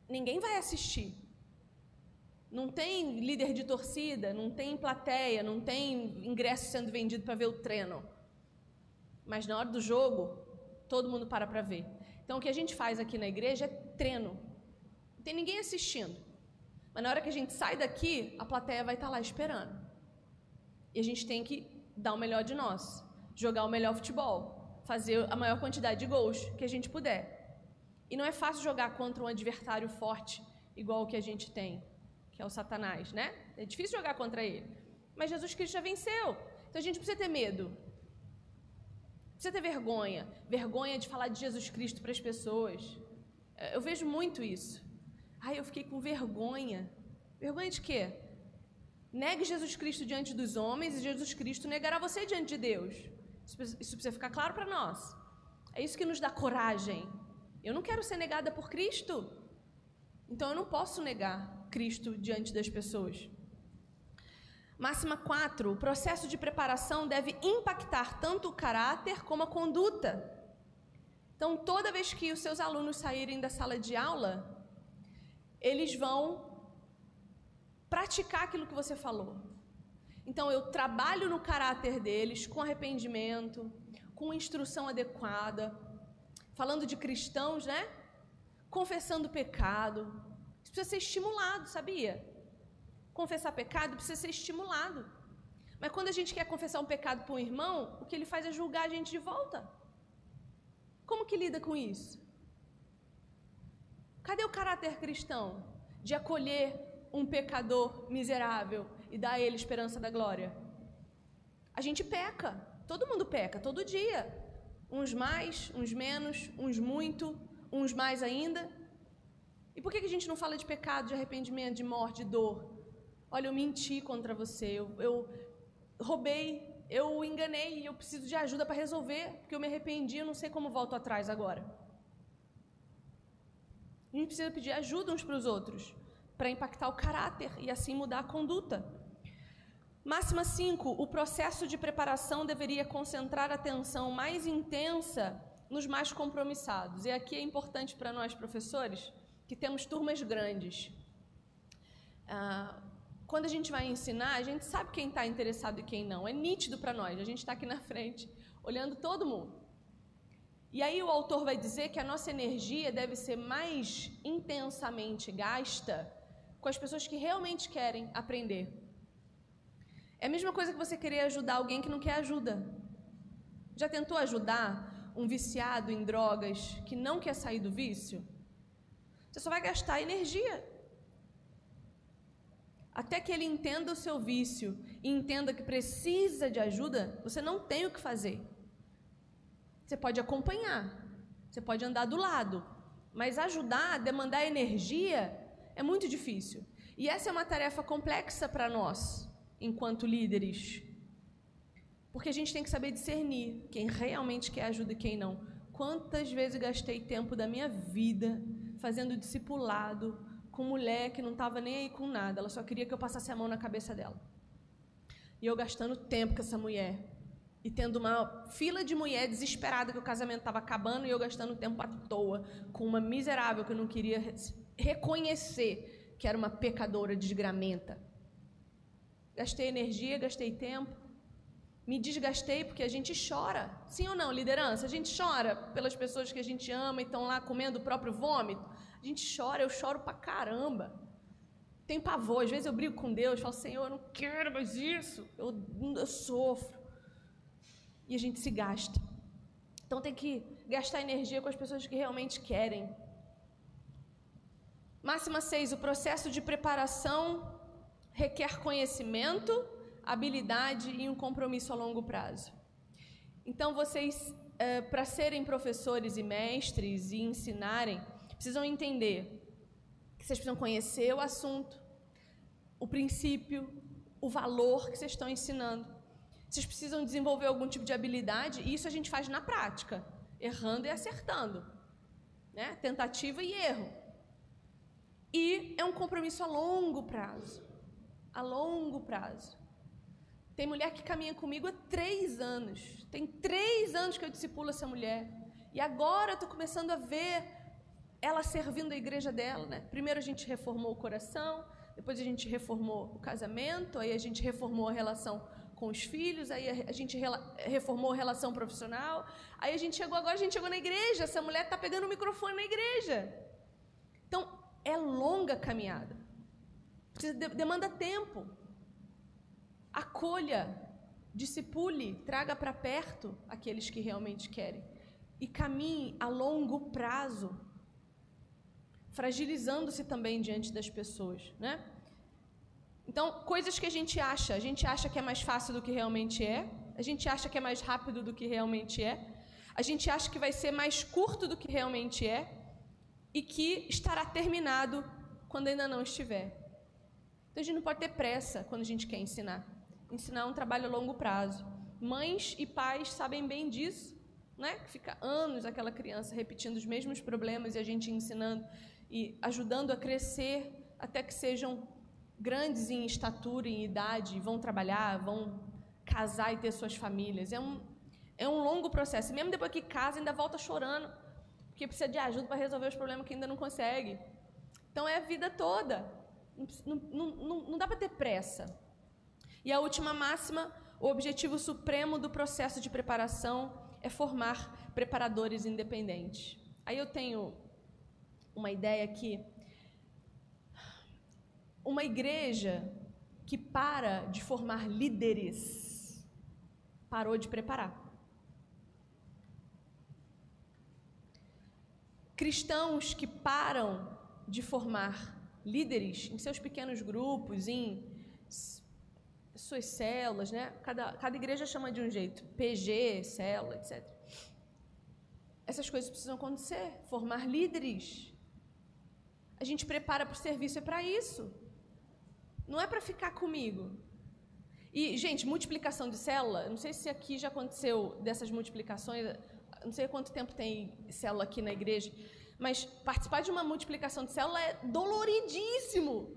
ninguém vai assistir. Não tem líder de torcida, não tem plateia, não tem ingresso sendo vendido para ver o treino. Mas na hora do jogo, todo mundo para para ver. Então o que a gente faz aqui na igreja é treino. Não tem ninguém assistindo. Mas na hora que a gente sai daqui, a plateia vai estar tá lá esperando. E a gente tem que dar o melhor de nós, jogar o melhor futebol, fazer a maior quantidade de gols que a gente puder. E não é fácil jogar contra um adversário forte igual o que a gente tem que é o Satanás, né? É difícil jogar contra ele. Mas Jesus Cristo já venceu. Então a gente precisa ter medo. Precisa ter vergonha. Vergonha de falar de Jesus Cristo para as pessoas. É, eu vejo muito isso. Ai, eu fiquei com vergonha. Vergonha de quê? Negue Jesus Cristo diante dos homens e Jesus Cristo negará você diante de Deus. Isso precisa ficar claro para nós. É isso que nos dá coragem. Eu não quero ser negada por Cristo. Então eu não posso negar. Cristo diante das pessoas. Máxima 4. O processo de preparação deve impactar tanto o caráter como a conduta. Então, toda vez que os seus alunos saírem da sala de aula, eles vão praticar aquilo que você falou. Então, eu trabalho no caráter deles com arrependimento, com instrução adequada, falando de cristãos, né? Confessando pecado, isso precisa ser estimulado, sabia? Confessar pecado precisa ser estimulado. Mas quando a gente quer confessar um pecado para um irmão, o que ele faz é julgar a gente de volta. Como que lida com isso? Cadê o caráter cristão de acolher um pecador miserável e dar a ele esperança da glória? A gente peca, todo mundo peca, todo dia. Uns mais, uns menos, uns muito, uns mais ainda. E por que a gente não fala de pecado, de arrependimento, de morte, de dor? Olha, eu menti contra você, eu, eu roubei, eu enganei e eu preciso de ajuda para resolver, porque eu me arrependi, eu não sei como volto atrás agora. A gente precisa pedir ajuda uns para os outros, para impactar o caráter e assim mudar a conduta. Máxima 5. O processo de preparação deveria concentrar atenção mais intensa nos mais compromissados. E aqui é importante para nós, professores, que temos turmas grandes. Ah, quando a gente vai ensinar, a gente sabe quem está interessado e quem não. É nítido para nós. A gente está aqui na frente, olhando todo mundo. E aí o autor vai dizer que a nossa energia deve ser mais intensamente gasta com as pessoas que realmente querem aprender. É a mesma coisa que você querer ajudar alguém que não quer ajuda. Já tentou ajudar um viciado em drogas que não quer sair do vício? Você só vai gastar energia. Até que ele entenda o seu vício e entenda que precisa de ajuda, você não tem o que fazer. Você pode acompanhar, você pode andar do lado, mas ajudar, demandar energia, é muito difícil. E essa é uma tarefa complexa para nós, enquanto líderes. Porque a gente tem que saber discernir quem realmente quer ajuda e quem não. Quantas vezes gastei tempo da minha vida fazendo discipulado com mulher que não estava nem aí com nada, ela só queria que eu passasse a mão na cabeça dela. E eu gastando tempo com essa mulher. E tendo uma fila de mulher desesperada que o casamento estava acabando e eu gastando tempo à toa com uma miserável que eu não queria reconhecer que era uma pecadora desgramenta. Gastei energia, gastei tempo. Me desgastei porque a gente chora. Sim ou não, liderança? A gente chora pelas pessoas que a gente ama e estão lá comendo o próprio vômito. A gente chora, eu choro pra caramba. Tenho pavor, às vezes eu brigo com Deus, falo, Senhor, eu não quero mais isso. Eu, eu sofro. E a gente se gasta. Então tem que gastar energia com as pessoas que realmente querem. Máxima 6. O processo de preparação requer conhecimento, habilidade e um compromisso a longo prazo. Então, vocês, eh, para serem professores e mestres e ensinarem, precisam entender que vocês precisam conhecer o assunto, o princípio, o valor que vocês estão ensinando. Vocês precisam desenvolver algum tipo de habilidade e isso a gente faz na prática, errando e acertando, né? Tentativa e erro. E é um compromisso a longo prazo. A longo prazo. Tem mulher que caminha comigo há três anos. Tem três anos que eu discipulo essa mulher. E agora eu estou começando a ver ela servindo a igreja dela. Né? Primeiro a gente reformou o coração, depois a gente reformou o casamento, aí a gente reformou a relação com os filhos, aí a gente reformou a relação profissional. Aí a gente chegou agora, a gente chegou na igreja, essa mulher está pegando o microfone na igreja. Então, é longa caminhada. Demanda tempo. Acolha, discipule, traga para perto aqueles que realmente querem. E caminhe a longo prazo, fragilizando-se também diante das pessoas, né? Então, coisas que a gente acha, a gente acha que é mais fácil do que realmente é, a gente acha que é mais rápido do que realmente é, a gente acha que vai ser mais curto do que realmente é, e que estará terminado quando ainda não estiver. Então a gente não pode ter pressa quando a gente quer ensinar. Ensinar é um trabalho a longo prazo. Mães e pais sabem bem disso, né? Fica anos aquela criança repetindo os mesmos problemas e a gente ensinando e ajudando a crescer até que sejam grandes em estatura, em idade, vão trabalhar, vão casar e ter suas famílias. É um, é um longo processo. E mesmo depois que casa, ainda volta chorando porque precisa de ajuda para resolver os problemas que ainda não consegue. Então é a vida toda. Não, não, não, não dá para ter pressa. E a última máxima, o objetivo supremo do processo de preparação é formar preparadores independentes. Aí eu tenho uma ideia aqui. Uma igreja que para de formar líderes parou de preparar. Cristãos que param de formar líderes em seus pequenos grupos, em suas células, né? Cada, cada igreja chama de um jeito, PG, célula, etc. Essas coisas precisam acontecer, formar líderes. A gente prepara para o serviço é para isso. Não é para ficar comigo. E, gente, multiplicação de célula, não sei se aqui já aconteceu dessas multiplicações, não sei quanto tempo tem célula aqui na igreja, mas participar de uma multiplicação de célula é doloridíssimo.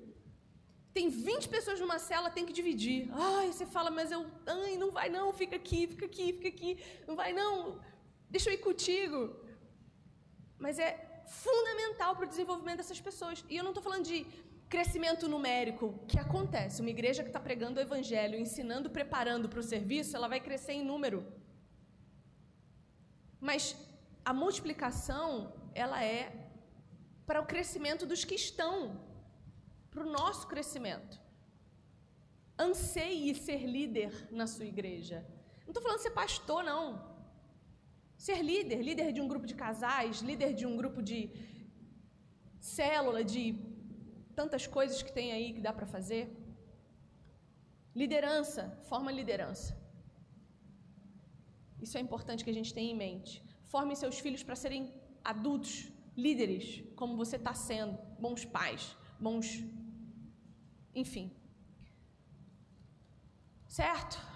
Tem 20 pessoas numa célula, tem que dividir. Ai, você fala, mas eu. Ai, não vai não, fica aqui, fica aqui, fica aqui. Não vai não, deixa eu ir contigo. Mas é fundamental para o desenvolvimento dessas pessoas. E eu não estou falando de crescimento numérico, que acontece. Uma igreja que está pregando o evangelho, ensinando, preparando para o serviço, ela vai crescer em número. Mas a multiplicação, ela é para o crescimento dos que estão, para o nosso crescimento. anseie ser líder na sua igreja. Não estou falando ser pastor, não. Ser líder, líder de um grupo de casais, líder de um grupo de célula, de tantas coisas que tem aí que dá para fazer. Liderança, forma liderança. Isso é importante que a gente tenha em mente. Forme seus filhos para serem adultos, líderes, como você está sendo, bons pais, bons. Enfim. Certo?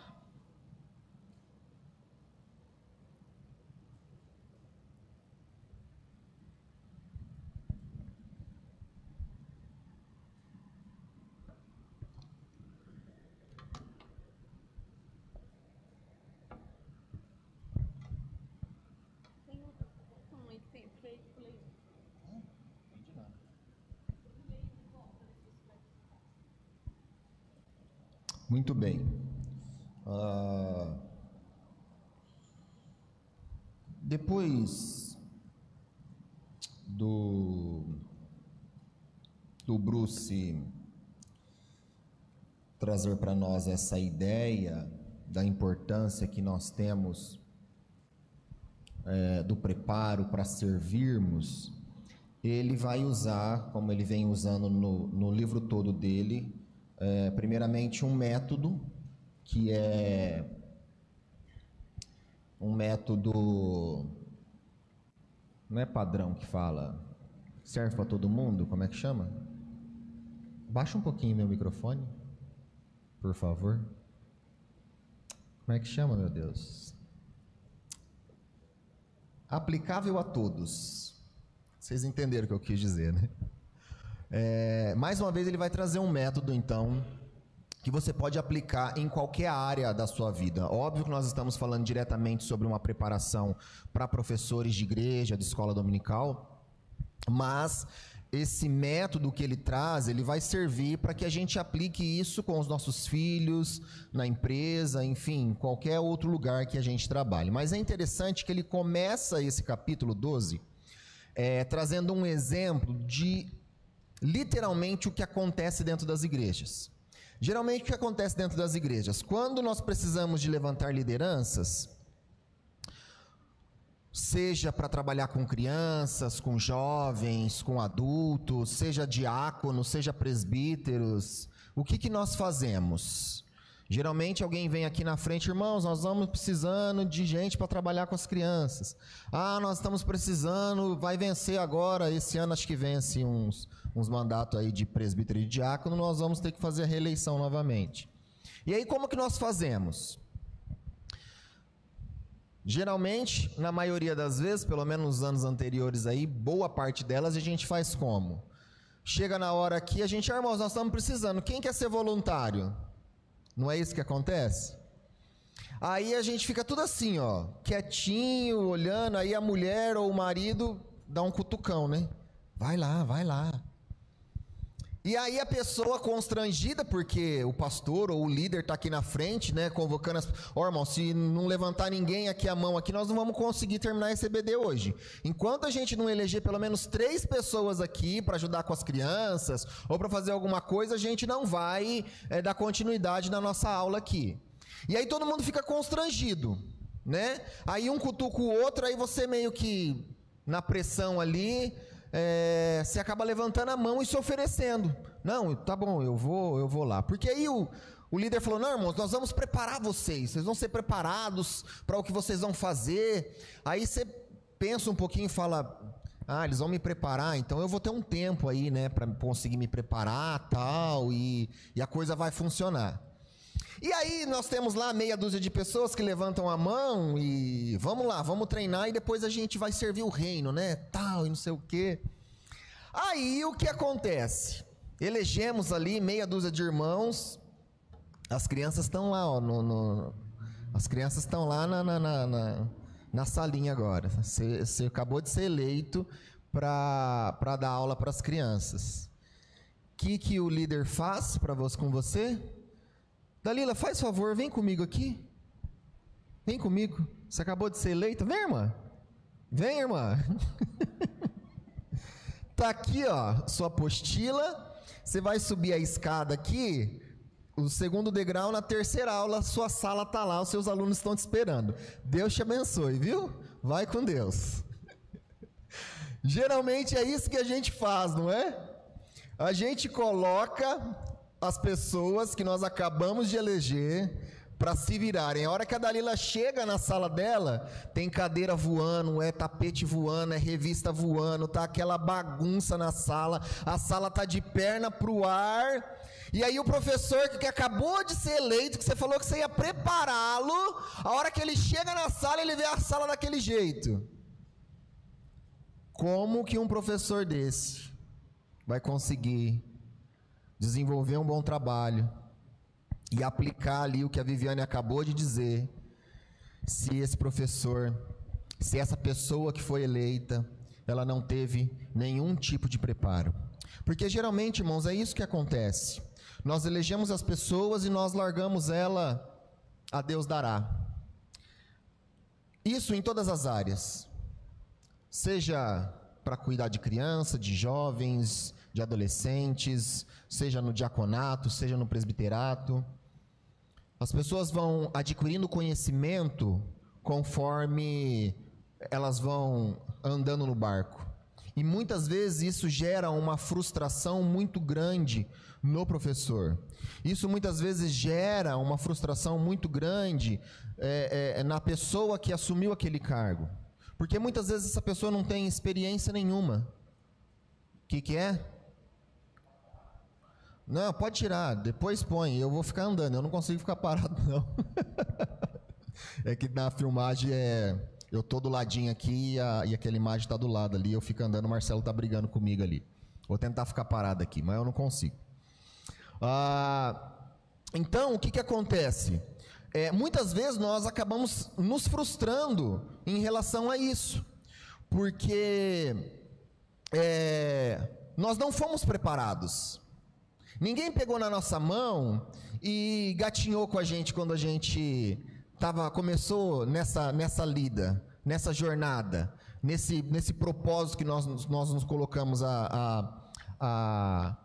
Muito bem. Ah, depois do, do Bruce trazer para nós essa ideia da importância que nós temos é, do preparo para servirmos, ele vai usar, como ele vem usando no, no livro todo dele, é, primeiramente, um método que é um método. Não é padrão que fala. Serve para todo mundo? Como é que chama? Baixa um pouquinho meu microfone, por favor. Como é que chama, meu Deus? Aplicável a todos. Vocês entenderam o que eu quis dizer, né? É, mais uma vez, ele vai trazer um método, então, que você pode aplicar em qualquer área da sua vida. Óbvio que nós estamos falando diretamente sobre uma preparação para professores de igreja, de escola dominical, mas esse método que ele traz, ele vai servir para que a gente aplique isso com os nossos filhos, na empresa, enfim, qualquer outro lugar que a gente trabalhe. Mas é interessante que ele começa esse capítulo 12 é, trazendo um exemplo de literalmente o que acontece dentro das igrejas. Geralmente o que acontece dentro das igrejas? Quando nós precisamos de levantar lideranças, seja para trabalhar com crianças, com jovens, com adultos, seja diáconos, seja presbíteros, o que, que nós fazemos? Geralmente alguém vem aqui na frente, irmãos, nós vamos precisando de gente para trabalhar com as crianças. Ah, nós estamos precisando, vai vencer agora, esse ano acho que vence uns, uns mandatos aí de presbítero e diácono, nós vamos ter que fazer a reeleição novamente. E aí como que nós fazemos? Geralmente, na maioria das vezes, pelo menos nos anos anteriores aí, boa parte delas a gente faz como? Chega na hora aqui, a gente, ah, irmãos, nós estamos precisando. Quem quer ser voluntário? Não é isso que acontece? Aí a gente fica tudo assim, ó, quietinho, olhando, aí a mulher ou o marido dá um cutucão, né? Vai lá, vai lá. E aí a pessoa constrangida, porque o pastor ou o líder está aqui na frente, né, convocando as... Ó, oh, irmão, se não levantar ninguém aqui a mão aqui, nós não vamos conseguir terminar esse EBD hoje. Enquanto a gente não eleger pelo menos três pessoas aqui para ajudar com as crianças, ou para fazer alguma coisa, a gente não vai é, dar continuidade na nossa aula aqui. E aí todo mundo fica constrangido, né? Aí um cutuca o outro, aí você meio que na pressão ali é, você acaba levantando a mão e se oferecendo. Não, tá bom, eu vou, eu vou lá. Porque aí o, o líder falou: não, irmãos, nós vamos preparar vocês, vocês vão ser preparados para o que vocês vão fazer. Aí você pensa um pouquinho e fala: ah, eles vão me preparar, então eu vou ter um tempo aí, né, para conseguir me preparar tal, e, e a coisa vai funcionar. E aí nós temos lá meia dúzia de pessoas que levantam a mão e vamos lá, vamos treinar e depois a gente vai servir o reino, né? Tal e não sei o quê. Aí o que acontece? Elegemos ali meia dúzia de irmãos. As crianças estão lá, ó, no, no, as crianças estão lá na, na, na, na, na salinha agora. Você, acabou de ser eleito para dar aula para as crianças. O que, que o líder faz para você com você? Dalila, faz favor, vem comigo aqui. Vem comigo. Você acabou de ser eleita. Vem, irmã. Vem, irmã. tá aqui, ó, sua apostila. Você vai subir a escada aqui. o segundo degrau, na terceira aula, sua sala está lá, os seus alunos estão te esperando. Deus te abençoe, viu? Vai com Deus. Geralmente é isso que a gente faz, não é? A gente coloca as pessoas que nós acabamos de eleger para se virarem. A hora que a Dalila chega na sala dela, tem cadeira voando, é tapete voando, é revista voando, tá aquela bagunça na sala, a sala tá de perna pro ar. E aí o professor que acabou de ser eleito, que você falou que você ia prepará-lo, a hora que ele chega na sala, ele vê a sala daquele jeito. Como que um professor desse vai conseguir desenvolver um bom trabalho? e aplicar ali o que a Viviane acabou de dizer, se esse professor, se essa pessoa que foi eleita, ela não teve nenhum tipo de preparo. Porque geralmente, irmãos, é isso que acontece. Nós elegemos as pessoas e nós largamos ela a Deus dará. Isso em todas as áreas. Seja para cuidar de criança, de jovens, de adolescentes, seja no diaconato, seja no presbiterato. As pessoas vão adquirindo conhecimento conforme elas vão andando no barco. E muitas vezes isso gera uma frustração muito grande no professor. Isso muitas vezes gera uma frustração muito grande é, é, na pessoa que assumiu aquele cargo. Porque muitas vezes essa pessoa não tem experiência nenhuma. O que, que é? Não, pode tirar, depois põe. Eu vou ficar andando, eu não consigo ficar parado, não. é que na filmagem é. Eu tô do ladinho aqui e, a, e aquela imagem está do lado ali, eu fico andando, o Marcelo tá brigando comigo ali. Vou tentar ficar parado aqui, mas eu não consigo. Ah, então, o que, que acontece? É, muitas vezes nós acabamos nos frustrando em relação a isso, porque é, nós não fomos preparados. Ninguém pegou na nossa mão e gatinhou com a gente quando a gente tava, começou nessa, nessa lida, nessa jornada, nesse, nesse propósito que nós, nós nos colocamos a, a, a,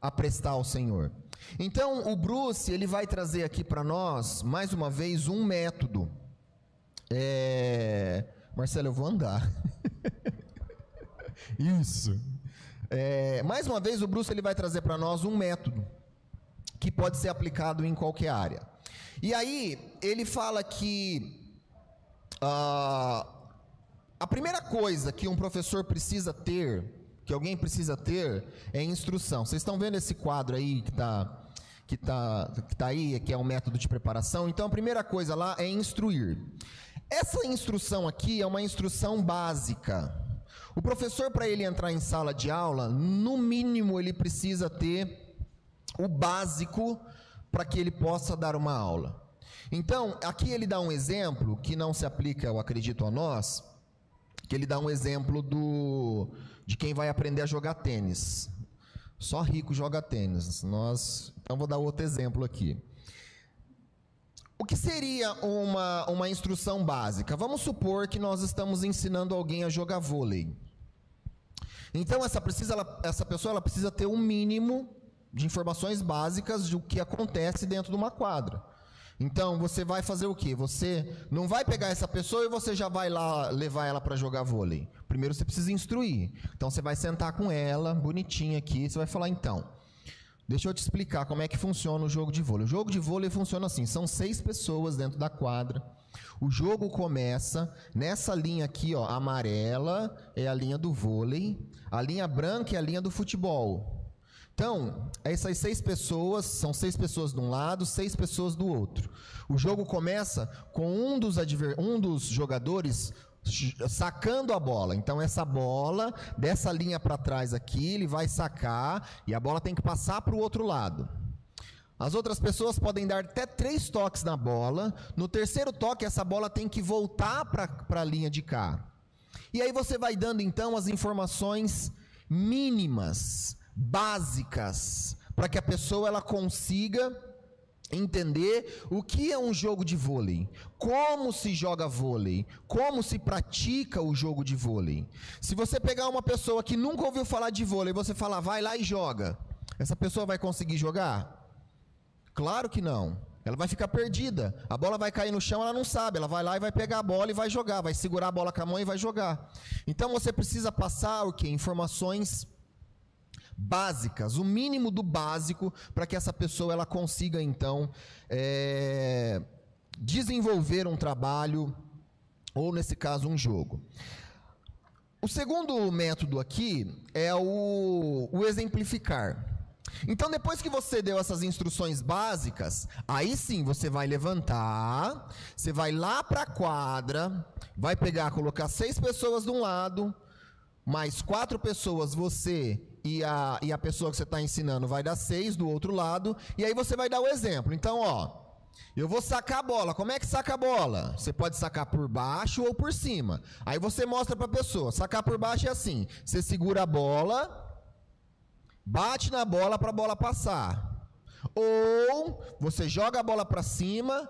a prestar ao Senhor. Então, o Bruce ele vai trazer aqui para nós, mais uma vez, um método. É... Marcelo, eu vou andar. Isso. É, mais uma vez, o Bruce ele vai trazer para nós um método que pode ser aplicado em qualquer área. E aí, ele fala que uh, a primeira coisa que um professor precisa ter, que alguém precisa ter, é instrução. Vocês estão vendo esse quadro aí que está que tá, que tá aí, que é o um método de preparação. Então, a primeira coisa lá é instruir. Essa instrução aqui é uma instrução básica. O professor, para ele entrar em sala de aula, no mínimo ele precisa ter o básico para que ele possa dar uma aula. Então, aqui ele dá um exemplo que não se aplica, eu acredito, a nós, que ele dá um exemplo do de quem vai aprender a jogar tênis. Só rico joga tênis. Nós, então vou dar outro exemplo aqui. O que seria uma, uma instrução básica? Vamos supor que nós estamos ensinando alguém a jogar vôlei. Então essa, precisa, ela, essa pessoa ela precisa ter um mínimo de informações básicas do que acontece dentro de uma quadra. Então você vai fazer o quê? Você não vai pegar essa pessoa e você já vai lá levar ela para jogar vôlei. Primeiro você precisa instruir. Então você vai sentar com ela, bonitinha aqui, você vai falar então. Deixa eu te explicar como é que funciona o jogo de vôlei. O jogo de vôlei funciona assim: são seis pessoas dentro da quadra. O jogo começa nessa linha aqui, ó, amarela é a linha do vôlei, a linha branca é a linha do futebol. Então, essas seis pessoas, são seis pessoas de um lado, seis pessoas do outro. O jogo começa com um dos, um dos jogadores sacando a bola. Então essa bola dessa linha para trás aqui, ele vai sacar e a bola tem que passar para o outro lado. As outras pessoas podem dar até três toques na bola. No terceiro toque, essa bola tem que voltar para a linha de cá. E aí você vai dando então as informações mínimas, básicas, para que a pessoa ela consiga entender o que é um jogo de vôlei, como se joga vôlei, como se pratica o jogo de vôlei. Se você pegar uma pessoa que nunca ouviu falar de vôlei, você falar, vai lá e joga, essa pessoa vai conseguir jogar? Claro que não. Ela vai ficar perdida. A bola vai cair no chão, ela não sabe. Ela vai lá e vai pegar a bola e vai jogar. Vai segurar a bola com a mão e vai jogar. Então você precisa passar o que? Informações básicas, o mínimo do básico, para que essa pessoa ela consiga então é, desenvolver um trabalho ou nesse caso um jogo. O segundo método aqui é o, o exemplificar. Então, depois que você deu essas instruções básicas, aí sim você vai levantar, você vai lá para a quadra, vai pegar, colocar seis pessoas de um lado, mais quatro pessoas, você e a, e a pessoa que você está ensinando vai dar seis do outro lado, e aí você vai dar o exemplo. Então, ó, eu vou sacar a bola. Como é que saca a bola? Você pode sacar por baixo ou por cima. Aí você mostra para a pessoa. Sacar por baixo é assim: você segura a bola, bate na bola para a bola passar. Ou você joga a bola para cima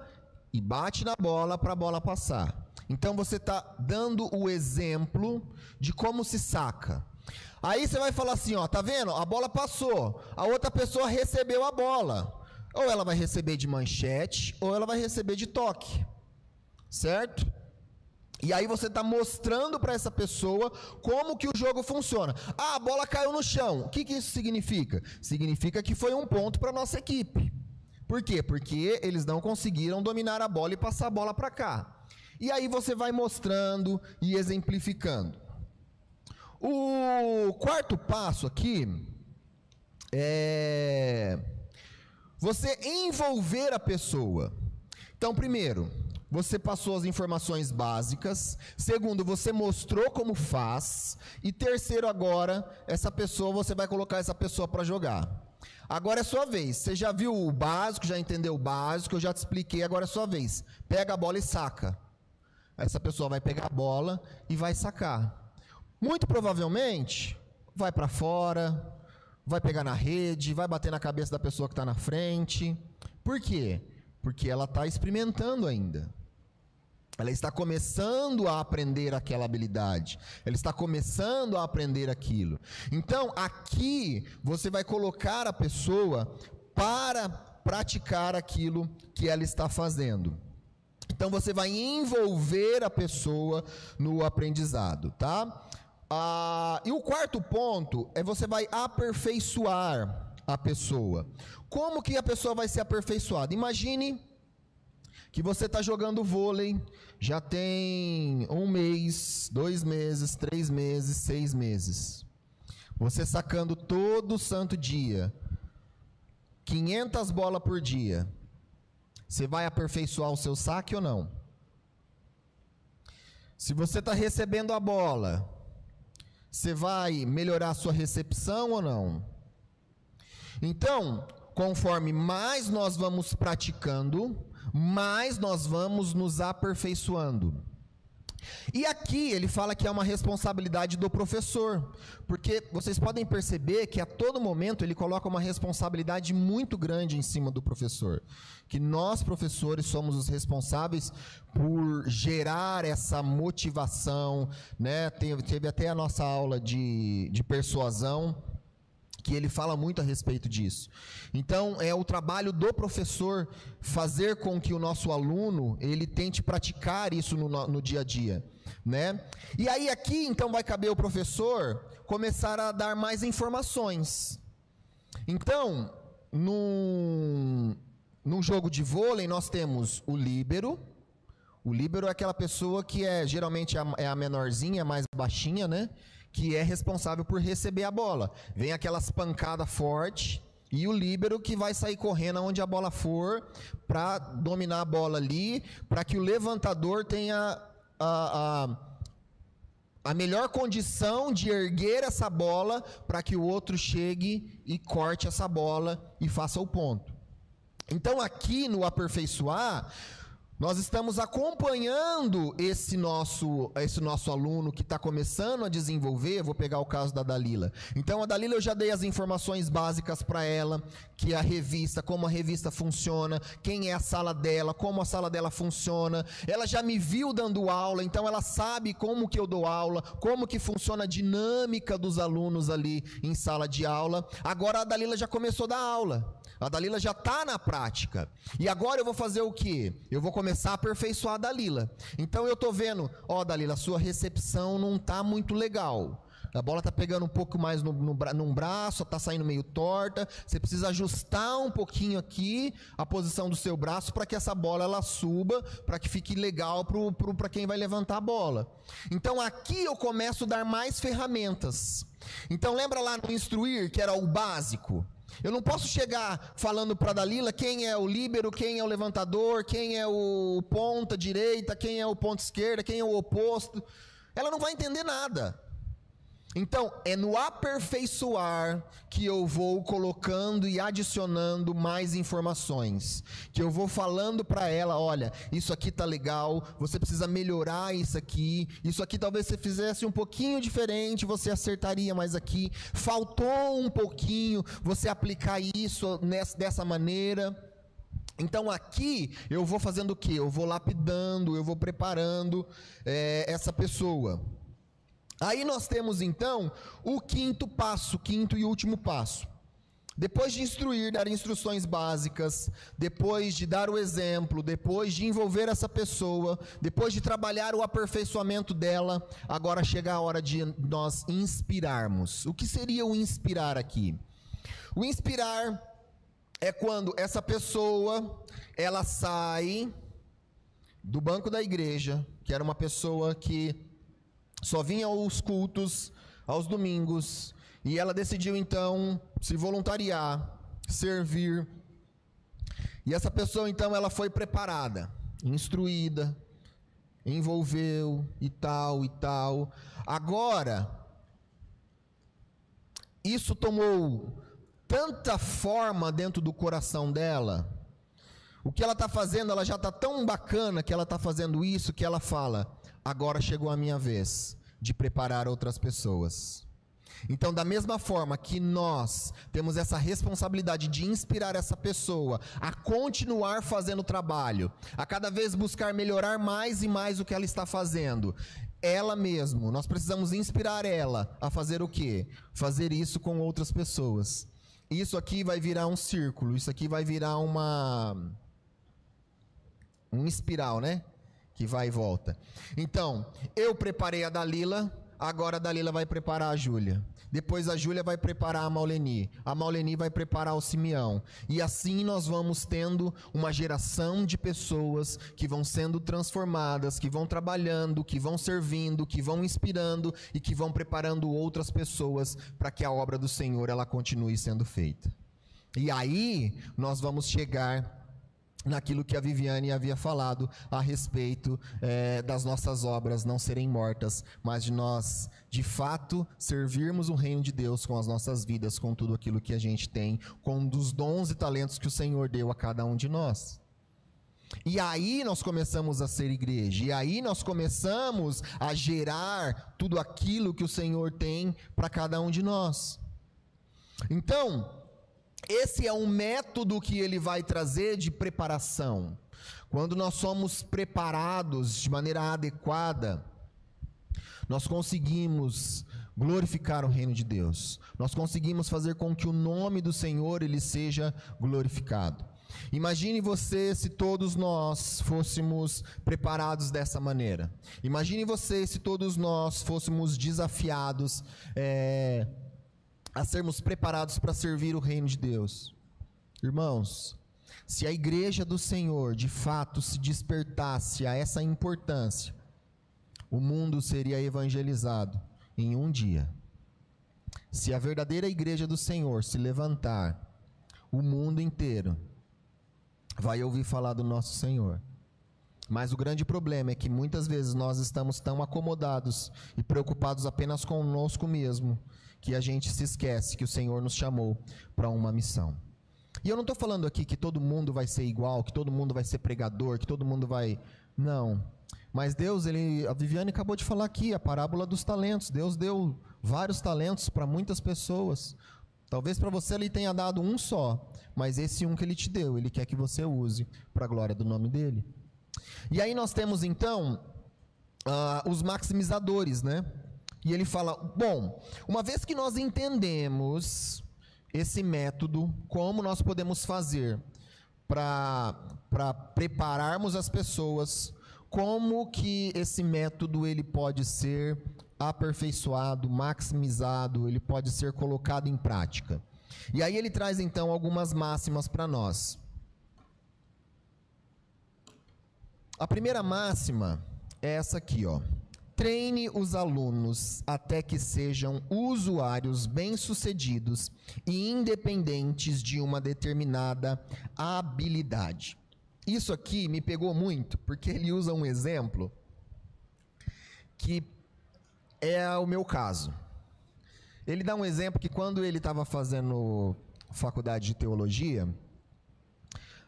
e bate na bola para a bola passar. Então você está dando o exemplo de como se saca. Aí você vai falar assim, ó, tá vendo? A bola passou, a outra pessoa recebeu a bola. Ou ela vai receber de manchete, ou ela vai receber de toque. Certo? E aí você está mostrando para essa pessoa como que o jogo funciona. Ah, a bola caiu no chão. O que, que isso significa? Significa que foi um ponto para nossa equipe. Por quê? Porque eles não conseguiram dominar a bola e passar a bola para cá. E aí você vai mostrando e exemplificando. O quarto passo aqui é você envolver a pessoa. Então, primeiro, você passou as informações básicas. Segundo, você mostrou como faz. E terceiro, agora, essa pessoa, você vai colocar essa pessoa para jogar. Agora é sua vez. Você já viu o básico, já entendeu o básico, eu já te expliquei, agora é sua vez. Pega a bola e saca. Essa pessoa vai pegar a bola e vai sacar. Muito provavelmente, vai para fora, vai pegar na rede, vai bater na cabeça da pessoa que está na frente. Por quê? Porque ela está experimentando ainda. Ela está começando a aprender aquela habilidade. Ela está começando a aprender aquilo. Então, aqui você vai colocar a pessoa para praticar aquilo que ela está fazendo. Então você vai envolver a pessoa no aprendizado, tá? Ah, e o quarto ponto é você vai aperfeiçoar a pessoa. Como que a pessoa vai ser aperfeiçoada? Imagine que você está jogando vôlei, já tem um mês, dois meses, três meses, seis meses. Você sacando todo santo dia, 500 bolas por dia. Você vai aperfeiçoar o seu saque ou não? Se você está recebendo a bola, você vai melhorar a sua recepção ou não? Então, conforme mais nós vamos praticando, mais nós vamos nos aperfeiçoando. E aqui ele fala que é uma responsabilidade do professor, porque vocês podem perceber que a todo momento ele coloca uma responsabilidade muito grande em cima do professor. Que nós, professores, somos os responsáveis por gerar essa motivação. Né? Teve, até a nossa aula de, de persuasão que ele fala muito a respeito disso. Então, é o trabalho do professor fazer com que o nosso aluno ele tente praticar isso no, no dia a dia, né? E aí aqui então vai caber o professor começar a dar mais informações. Então, num, jogo de vôlei nós temos o líbero. O líbero é aquela pessoa que é geralmente a, é a menorzinha, mais baixinha, né? Que é responsável por receber a bola. Vem aquelas pancadas fortes e o líbero que vai sair correndo onde a bola for para dominar a bola ali, para que o levantador tenha a, a, a melhor condição de erguer essa bola para que o outro chegue e corte essa bola e faça o ponto. Então aqui no aperfeiçoar, Nós estamos acompanhando esse nosso, esse nosso aluno que está começando a desenvolver. Vou pegar o caso da Dalila. Então, a Dalila eu já dei as informações básicas para ela, que a revista, como a revista funciona, quem é a sala dela, como a sala dela funciona. Ela já me viu dando aula, então ela sabe como que eu dou aula, como que funciona a dinâmica dos alunos ali em sala de aula. Agora a Dalila já começou a dar aula. A Dalila já está na prática. E agora eu vou fazer o quê? Eu vou começar a aperfeiçoar a Dalila. Então eu estou vendo, ó, Dalila, sua recepção não está muito legal. A bola está pegando um pouco mais no, no, num braço, está saindo meio torta. Você precisa ajustar um pouquinho aqui a posição do seu braço para que essa bola ela suba, para que fique legal para quem vai levantar a bola. Então aqui eu começo a dar mais ferramentas. Então lembra lá no instruir que era o básico. Eu não posso chegar falando para Dalila quem é o líbero, quem é o levantador, quem é o ponta direita, quem é o ponta esquerda, quem é o oposto. Ela não vai entender nada. Então, é no aperfeiçoar que eu vou colocando e adicionando mais informações, que eu vou falando para ela, olha, isso aqui tá legal, você precisa melhorar isso aqui, isso aqui talvez você fizesse um pouquinho diferente, você acertaria mais aqui, faltou um pouquinho, você aplicar isso nessa, dessa maneira. Então aqui eu vou fazendo o que? Eu vou lapidando, eu vou preparando é, essa pessoa. Aí nós temos então o quinto passo, quinto e último passo. Depois de instruir, dar instruções básicas, depois de dar o exemplo, depois de envolver essa pessoa, depois de trabalhar o aperfeiçoamento dela, agora chega a hora de nós inspirarmos. O que seria o inspirar aqui? O inspirar é quando essa pessoa, ela sai do banco da igreja, que era uma pessoa que só vinha aos cultos, aos domingos, e ela decidiu então se voluntariar, servir. E essa pessoa então ela foi preparada, instruída, envolveu e tal e tal. Agora isso tomou tanta forma dentro do coração dela. O que ela está fazendo, ela já está tão bacana que ela está fazendo isso que ela fala: agora chegou a minha vez de preparar outras pessoas. Então, da mesma forma que nós temos essa responsabilidade de inspirar essa pessoa a continuar fazendo o trabalho, a cada vez buscar melhorar mais e mais o que ela está fazendo, ela mesmo, nós precisamos inspirar ela a fazer o quê? Fazer isso com outras pessoas. Isso aqui vai virar um círculo, isso aqui vai virar uma um espiral, né? Que vai e volta. Então, eu preparei a Dalila, agora a Dalila vai preparar a Júlia. Depois a Júlia vai preparar a Mauleni. A Mauleni vai preparar o Simeão. E assim nós vamos tendo uma geração de pessoas que vão sendo transformadas, que vão trabalhando, que vão servindo, que vão inspirando e que vão preparando outras pessoas para que a obra do Senhor ela continue sendo feita. E aí nós vamos chegar naquilo que a Viviane havia falado a respeito é, das nossas obras não serem mortas, mas de nós, de fato, servirmos o reino de Deus com as nossas vidas, com tudo aquilo que a gente tem, com os dons e talentos que o Senhor deu a cada um de nós. E aí nós começamos a ser igreja, e aí nós começamos a gerar tudo aquilo que o Senhor tem para cada um de nós. Então, esse é um método que ele vai trazer de preparação. Quando nós somos preparados de maneira adequada, nós conseguimos glorificar o reino de Deus. Nós conseguimos fazer com que o nome do Senhor ele seja glorificado. Imagine você se todos nós fôssemos preparados dessa maneira. Imagine você se todos nós fôssemos desafiados é, a sermos preparados para servir o reino de Deus. Irmãos, se a igreja do Senhor de fato se despertasse a essa importância, o mundo seria evangelizado em um dia. Se a verdadeira igreja do Senhor se levantar, o mundo inteiro vai ouvir falar do nosso Senhor. Mas o grande problema é que muitas vezes nós estamos tão acomodados e preocupados apenas conosco mesmo que a gente se esquece que o Senhor nos chamou para uma missão. E eu não estou falando aqui que todo mundo vai ser igual, que todo mundo vai ser pregador, que todo mundo vai. Não. Mas Deus, ele, a Viviane acabou de falar aqui, a parábola dos talentos. Deus deu vários talentos para muitas pessoas. Talvez para você ele tenha dado um só, mas esse um que ele te deu, ele quer que você use para a glória do nome dele. E aí nós temos então uh, os maximizadores, né? E ele fala: bom, uma vez que nós entendemos esse método, como nós podemos fazer para prepararmos as pessoas, como que esse método ele pode ser aperfeiçoado, maximizado, ele pode ser colocado em prática. E aí ele traz então algumas máximas para nós. A primeira máxima é essa aqui, ó. Treine os alunos até que sejam usuários bem-sucedidos e independentes de uma determinada habilidade. Isso aqui me pegou muito, porque ele usa um exemplo que é o meu caso. Ele dá um exemplo que quando ele estava fazendo faculdade de teologia,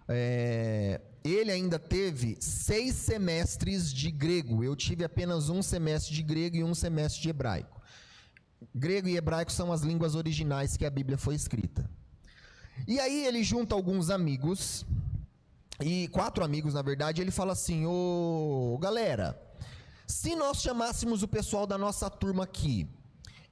é, ele ainda teve seis semestres de grego. Eu tive apenas um semestre de grego e um semestre de hebraico. Grego e hebraico são as línguas originais que a Bíblia foi escrita. E aí ele junta alguns amigos, e quatro amigos na verdade, ele fala assim: Ô galera, se nós chamássemos o pessoal da nossa turma aqui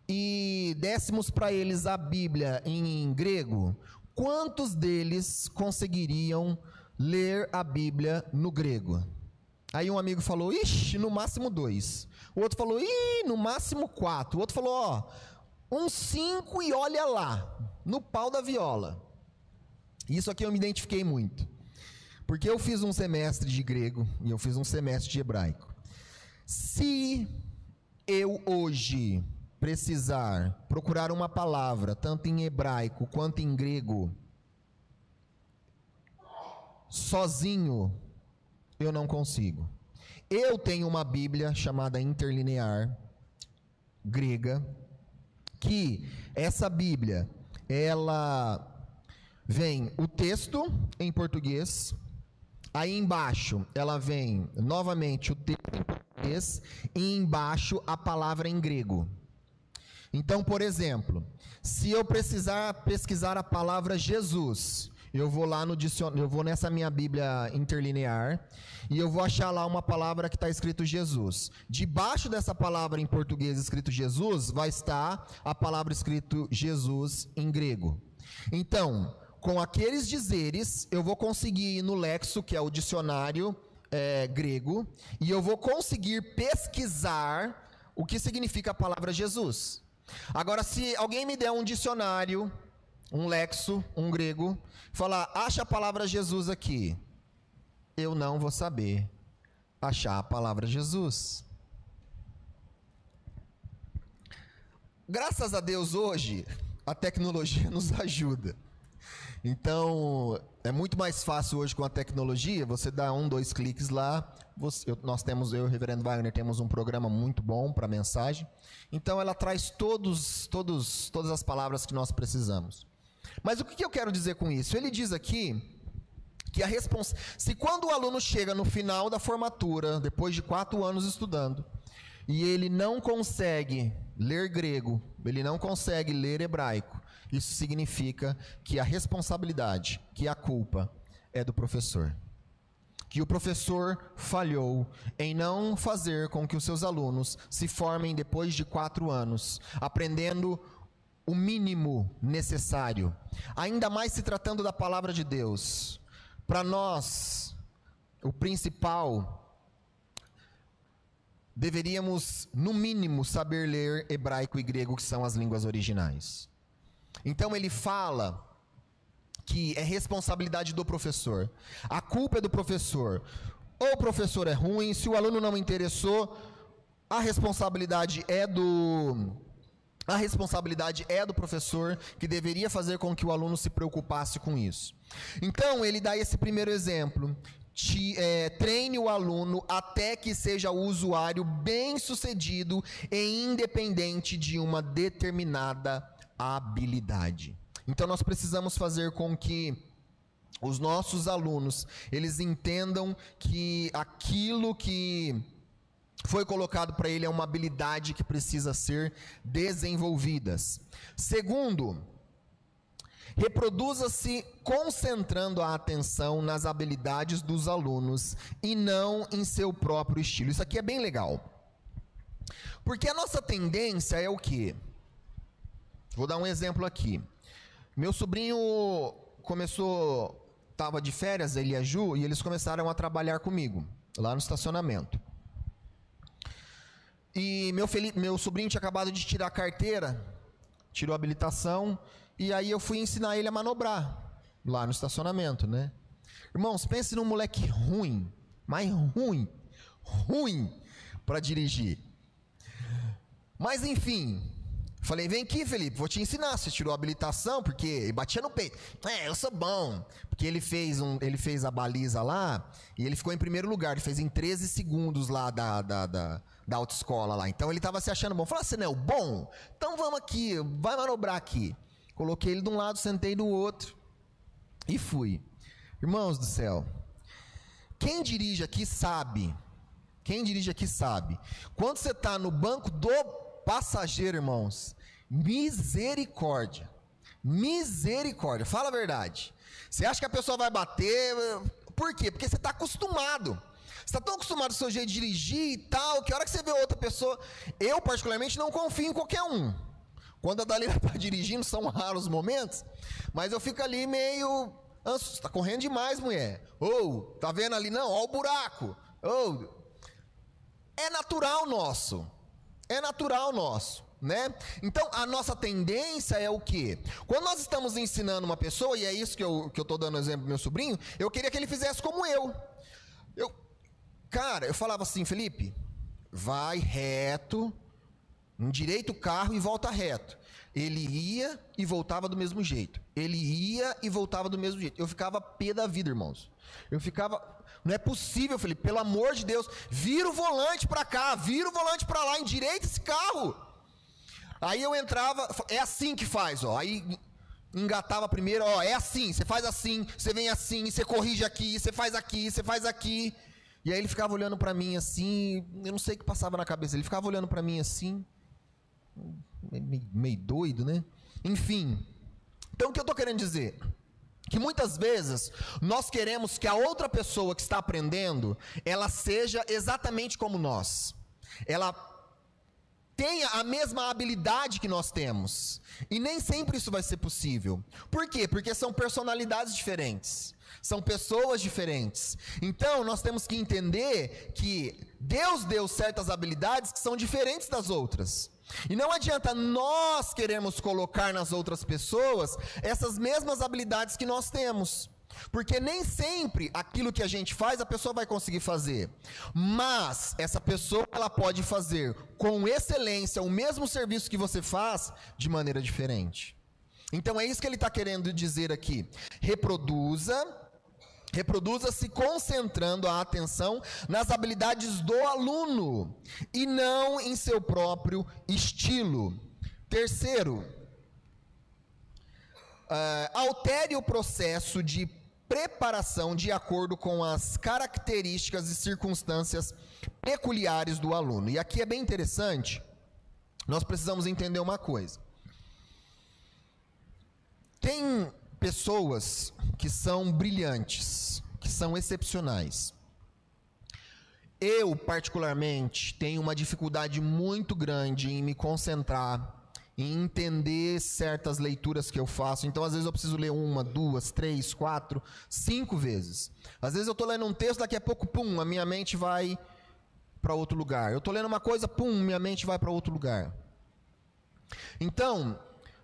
e dessemos para eles a Bíblia em grego, quantos deles conseguiriam ler a Bíblia no grego. Aí um amigo falou, ixi, no máximo dois. O outro falou, ih, no máximo quatro. O outro falou, ó, uns cinco e olha lá, no pau da viola. Isso aqui eu me identifiquei muito. Porque eu fiz um semestre de grego e eu fiz um semestre de hebraico. Se eu hoje precisar procurar uma palavra, tanto em hebraico quanto em grego, sozinho eu não consigo. Eu tenho uma Bíblia chamada interlinear grega, que essa Bíblia, ela vem o texto em português, aí embaixo ela vem novamente o texto em português e embaixo a palavra em grego. Então, por exemplo, se eu precisar pesquisar a palavra Jesus, eu vou lá no dicionário, eu vou nessa minha Bíblia interlinear e eu vou achar lá uma palavra que está escrito Jesus. Debaixo dessa palavra em português escrito Jesus vai estar a palavra escrito Jesus em grego. Então, com aqueles dizeres, eu vou conseguir ir no lexo, que é o dicionário é, grego, e eu vou conseguir pesquisar o que significa a palavra Jesus. Agora, se alguém me der um dicionário um lexo, um grego, falar, acha a palavra Jesus aqui. Eu não vou saber achar a palavra Jesus. Graças a Deus hoje, a tecnologia nos ajuda. Então, é muito mais fácil hoje com a tecnologia, você dá um, dois cliques lá, você, eu, nós temos, eu reverendo Wagner, temos um programa muito bom para mensagem. Então, ela traz todos, todos, todas as palavras que nós precisamos. Mas o que eu quero dizer com isso? Ele diz aqui que a respons... se quando o aluno chega no final da formatura, depois de quatro anos estudando, e ele não consegue ler grego, ele não consegue ler hebraico, isso significa que a responsabilidade, que a culpa é do professor. Que o professor falhou em não fazer com que os seus alunos se formem depois de quatro anos, aprendendo o mínimo necessário, ainda mais se tratando da palavra de Deus. Para nós, o principal, deveríamos, no mínimo, saber ler hebraico e grego, que são as línguas originais. Então ele fala que é responsabilidade do professor. A culpa é do professor. Ou o professor é ruim, se o aluno não interessou, a responsabilidade é do a responsabilidade é do professor, que deveria fazer com que o aluno se preocupasse com isso. Então, ele dá esse primeiro exemplo. Te, é, treine o aluno até que seja o usuário bem-sucedido e independente de uma determinada habilidade. Então, nós precisamos fazer com que os nossos alunos, eles entendam que aquilo que foi colocado para ele é uma habilidade que precisa ser desenvolvidas. Segundo, reproduza-se concentrando a atenção nas habilidades dos alunos e não em seu próprio estilo. Isso aqui é bem legal. Porque a nossa tendência é o quê? Vou dar um exemplo aqui. Meu sobrinho começou, estava de férias, ele e a Ju, e eles começaram a trabalhar comigo, lá no estacionamento. E meu, meu sobrinho tinha acabado de tirar a carteira, tirou a habilitação, e aí eu fui ensinar ele a manobrar, lá no estacionamento, né? Irmãos, pense num moleque ruim, mas ruim, ruim para dirigir. Mas enfim, falei, vem aqui, Felipe, vou te ensinar. Você tirou a habilitação, porque ele batia no peito. É, eu sou bom. Porque ele fez, um, ele fez a baliza lá e ele ficou em primeiro lugar. Ele fez em 13 segundos lá da, da, da, da autoescola lá. Então ele estava se achando bom. Ah, você não bom? Então vamos aqui, vai manobrar aqui. Coloquei ele de um lado, sentei do outro e fui. Irmãos do céu, quem dirige aqui sabe. Quem dirige aqui sabe. Quando você está no banco do passageiro, irmãos, misericórdia. Misericórdia, fala a verdade. Você acha que a pessoa vai bater? Por quê? Porque você está acostumado. Está tão acostumado com o seu jeito de dirigir e tal, que a hora que você vê outra pessoa. Eu, particularmente, não confio em qualquer um. Quando a Dalila está dirigindo, são raros momentos, mas eu fico ali meio. Está correndo demais, mulher. Ou, oh, tá vendo ali? Não, ó o buraco. Ou. Oh. É natural nosso. É natural nosso, né? Então, a nossa tendência é o quê? Quando nós estamos ensinando uma pessoa, e é isso que eu, que eu tô dando exemplo pro meu sobrinho, eu queria que ele fizesse como eu. Eu, cara, eu falava assim, Felipe, vai reto, endireita o carro e volta reto. Ele ia e voltava do mesmo jeito. Ele ia e voltava do mesmo jeito. Eu ficava pé da vida, irmãos. Eu ficava, não é possível, Felipe, pelo amor de Deus, vira o volante para cá, vira o volante para lá, endireita esse carro. Aí eu entrava, é assim que faz, ó. Aí engatava primeiro, ó, é assim, você faz assim, você vem assim, você corrige aqui, você faz aqui, você faz aqui. E aí ele ficava olhando para mim assim, eu não sei o que passava na cabeça, ele ficava olhando para mim assim, meio, meio doido, né? Enfim. Então o que eu estou querendo dizer? que muitas vezes nós queremos que a outra pessoa que está aprendendo, ela seja exatamente como nós. Ela tenha a mesma habilidade que nós temos. E nem sempre isso vai ser possível. Por quê? Porque são personalidades diferentes. São pessoas diferentes. Então, nós temos que entender que Deus deu certas habilidades que são diferentes das outras. E não adianta nós queremos colocar nas outras pessoas essas mesmas habilidades que nós temos. Porque nem sempre aquilo que a gente faz a pessoa vai conseguir fazer. Mas essa pessoa ela pode fazer com excelência o mesmo serviço que você faz de maneira diferente. Então é isso que ele está querendo dizer aqui. Reproduza Reproduza-se concentrando a atenção nas habilidades do aluno e não em seu próprio estilo. Terceiro, uh, altere o processo de preparação de acordo com as características e circunstâncias peculiares do aluno. E aqui é bem interessante, nós precisamos entender uma coisa. Tem pessoas que são brilhantes, que são excepcionais. Eu, particularmente, tenho uma dificuldade muito grande em me concentrar, em entender certas leituras que eu faço. Então, às vezes, eu preciso ler uma, duas, três, quatro, cinco vezes. Às vezes, eu estou lendo um texto, daqui a pouco, pum, a minha mente vai para outro lugar. Eu estou lendo uma coisa, pum, minha mente vai para outro lugar. Então,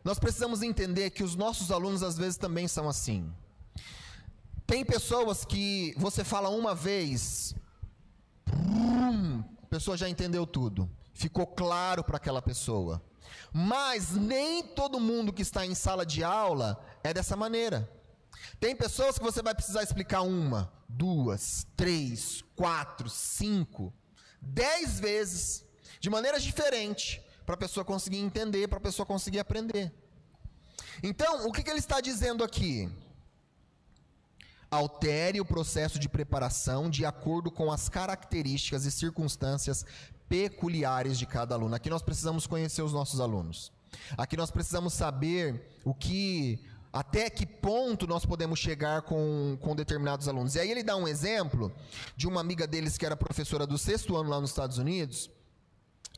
nós precisamos entender que os nossos alunos às vezes também são assim. Tem pessoas que você fala uma vez, a pessoa já entendeu tudo, ficou claro para aquela pessoa. Mas nem todo mundo que está em sala de aula é dessa maneira. Tem pessoas que você vai precisar explicar uma, duas, três, quatro, cinco, dez vezes, de maneiras diferentes, para a pessoa conseguir entender, para a pessoa conseguir aprender. Então, o que, que ele está dizendo aqui? altere o processo de preparação de acordo com as características e circunstâncias peculiares de cada aluno. Aqui nós precisamos conhecer os nossos alunos. Aqui nós precisamos saber o que até que ponto nós podemos chegar com, com determinados alunos. E aí ele dá um exemplo de uma amiga deles que era professora do sexto ano lá nos Estados Unidos,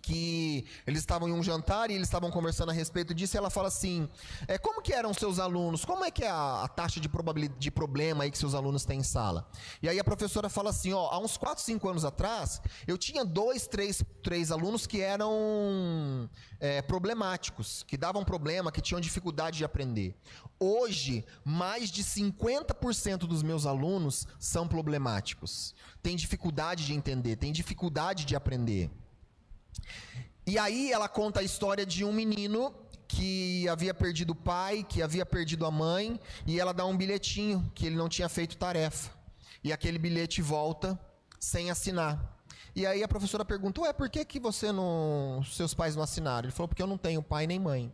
que eles estavam em um jantar e eles estavam conversando a respeito disso, e ela fala assim: é, como que eram seus alunos? Como é que é a, a taxa de probabilidade de problema aí que seus alunos têm em sala? E aí a professora fala assim: ó, há uns 4, 5 anos atrás, eu tinha dois, três, três alunos que eram é, problemáticos, que davam problema, que tinham dificuldade de aprender. Hoje, mais de 50% dos meus alunos são problemáticos. Tem dificuldade de entender, tem dificuldade de aprender. E aí ela conta a história de um menino que havia perdido o pai, que havia perdido a mãe, e ela dá um bilhetinho que ele não tinha feito tarefa. E aquele bilhete volta sem assinar. E aí a professora perguntou: "Ué, por que que você não, seus pais não assinaram?" Ele falou: "Porque eu não tenho pai nem mãe."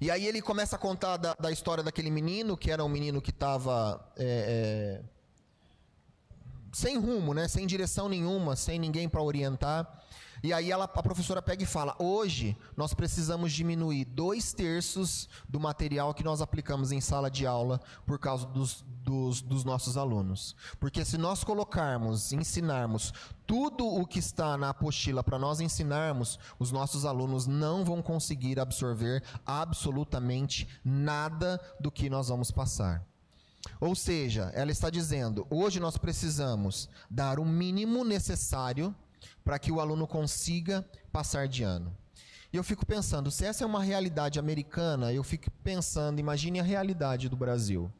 E aí ele começa a contar da, da história daquele menino, que era um menino que estava é, é, sem rumo, né? sem direção nenhuma, sem ninguém para orientar. E aí ela, a professora pega e fala: hoje nós precisamos diminuir dois terços do material que nós aplicamos em sala de aula por causa dos, dos, dos nossos alunos. Porque se nós colocarmos, ensinarmos tudo o que está na apostila para nós ensinarmos, os nossos alunos não vão conseguir absorver absolutamente nada do que nós vamos passar. Ou seja, ela está dizendo: hoje nós precisamos dar o mínimo necessário para que o aluno consiga passar de ano. E eu fico pensando, se essa é uma realidade americana, eu fico pensando, imagine a realidade do Brasil.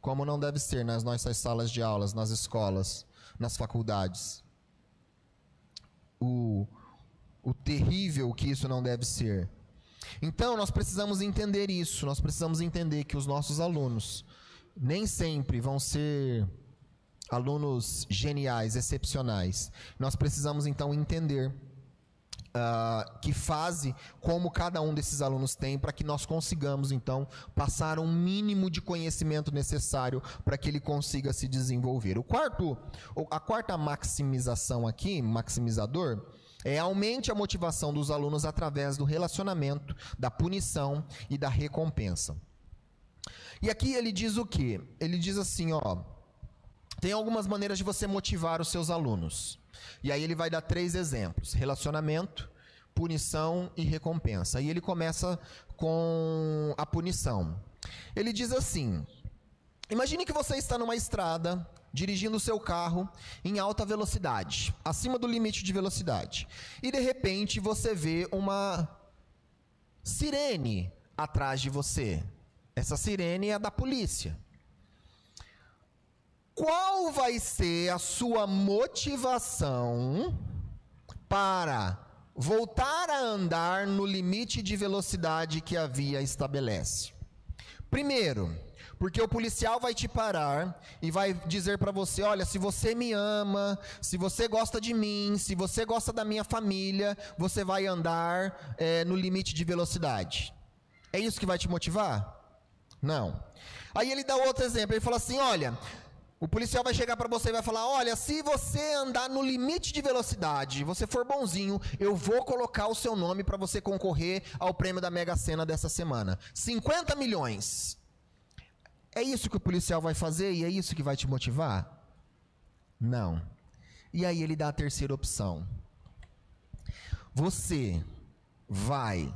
Como não deve ser nas nossas salas de aulas, nas escolas, nas faculdades. O, o terrível que isso não deve ser. Então, nós precisamos entender isso, nós precisamos entender que os nossos alunos nem sempre vão ser alunos geniais, excepcionais. Nós precisamos então entender uh, que fase, como cada um desses alunos tem, para que nós consigamos então passar um mínimo de conhecimento necessário para que ele consiga se desenvolver. O quarto, a quarta maximização aqui, maximizador, é aumente a motivação dos alunos através do relacionamento, da punição e da recompensa. E aqui ele diz o que? Ele diz assim, ó, tem algumas maneiras de você motivar os seus alunos. E aí ele vai dar três exemplos: relacionamento, punição e recompensa. E ele começa com a punição. Ele diz assim: Imagine que você está numa estrada dirigindo o seu carro em alta velocidade, acima do limite de velocidade. E de repente você vê uma sirene atrás de você. Essa sirene é da polícia qual vai ser a sua motivação para voltar a andar no limite de velocidade que a via estabelece? Primeiro, porque o policial vai te parar e vai dizer para você: olha, se você me ama, se você gosta de mim, se você gosta da minha família, você vai andar é, no limite de velocidade. É isso que vai te motivar? Não. Aí ele dá outro exemplo, ele fala assim: olha, o policial vai chegar para você e vai falar: Olha, se você andar no limite de velocidade, você for bonzinho, eu vou colocar o seu nome para você concorrer ao prêmio da Mega Sena dessa semana. 50 milhões. É isso que o policial vai fazer e é isso que vai te motivar? Não. E aí ele dá a terceira opção. Você vai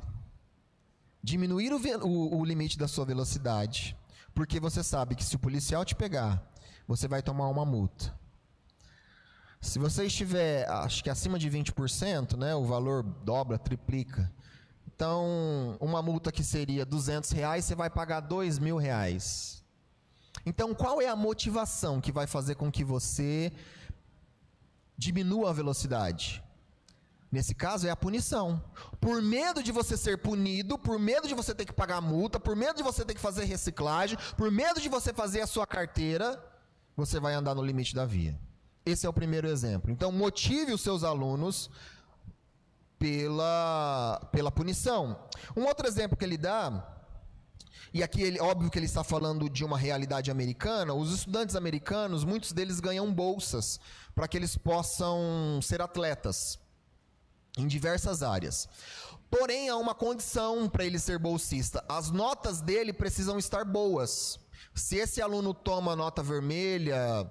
diminuir o, o, o limite da sua velocidade, porque você sabe que se o policial te pegar você vai tomar uma multa. Se você estiver, acho que acima de 20%, né, o valor dobra, triplica. Então, uma multa que seria 200 reais, você vai pagar 2 mil reais. Então, qual é a motivação que vai fazer com que você diminua a velocidade? Nesse caso, é a punição. Por medo de você ser punido, por medo de você ter que pagar multa, por medo de você ter que fazer reciclagem, por medo de você fazer a sua carteira, você vai andar no limite da via. Esse é o primeiro exemplo. Então, motive os seus alunos pela, pela punição. Um outro exemplo que ele dá e aqui ele, óbvio que ele está falando de uma realidade americana, os estudantes americanos, muitos deles ganham bolsas para que eles possam ser atletas em diversas áreas. Porém, há uma condição para ele ser bolsista: as notas dele precisam estar boas. Se esse aluno toma nota vermelha,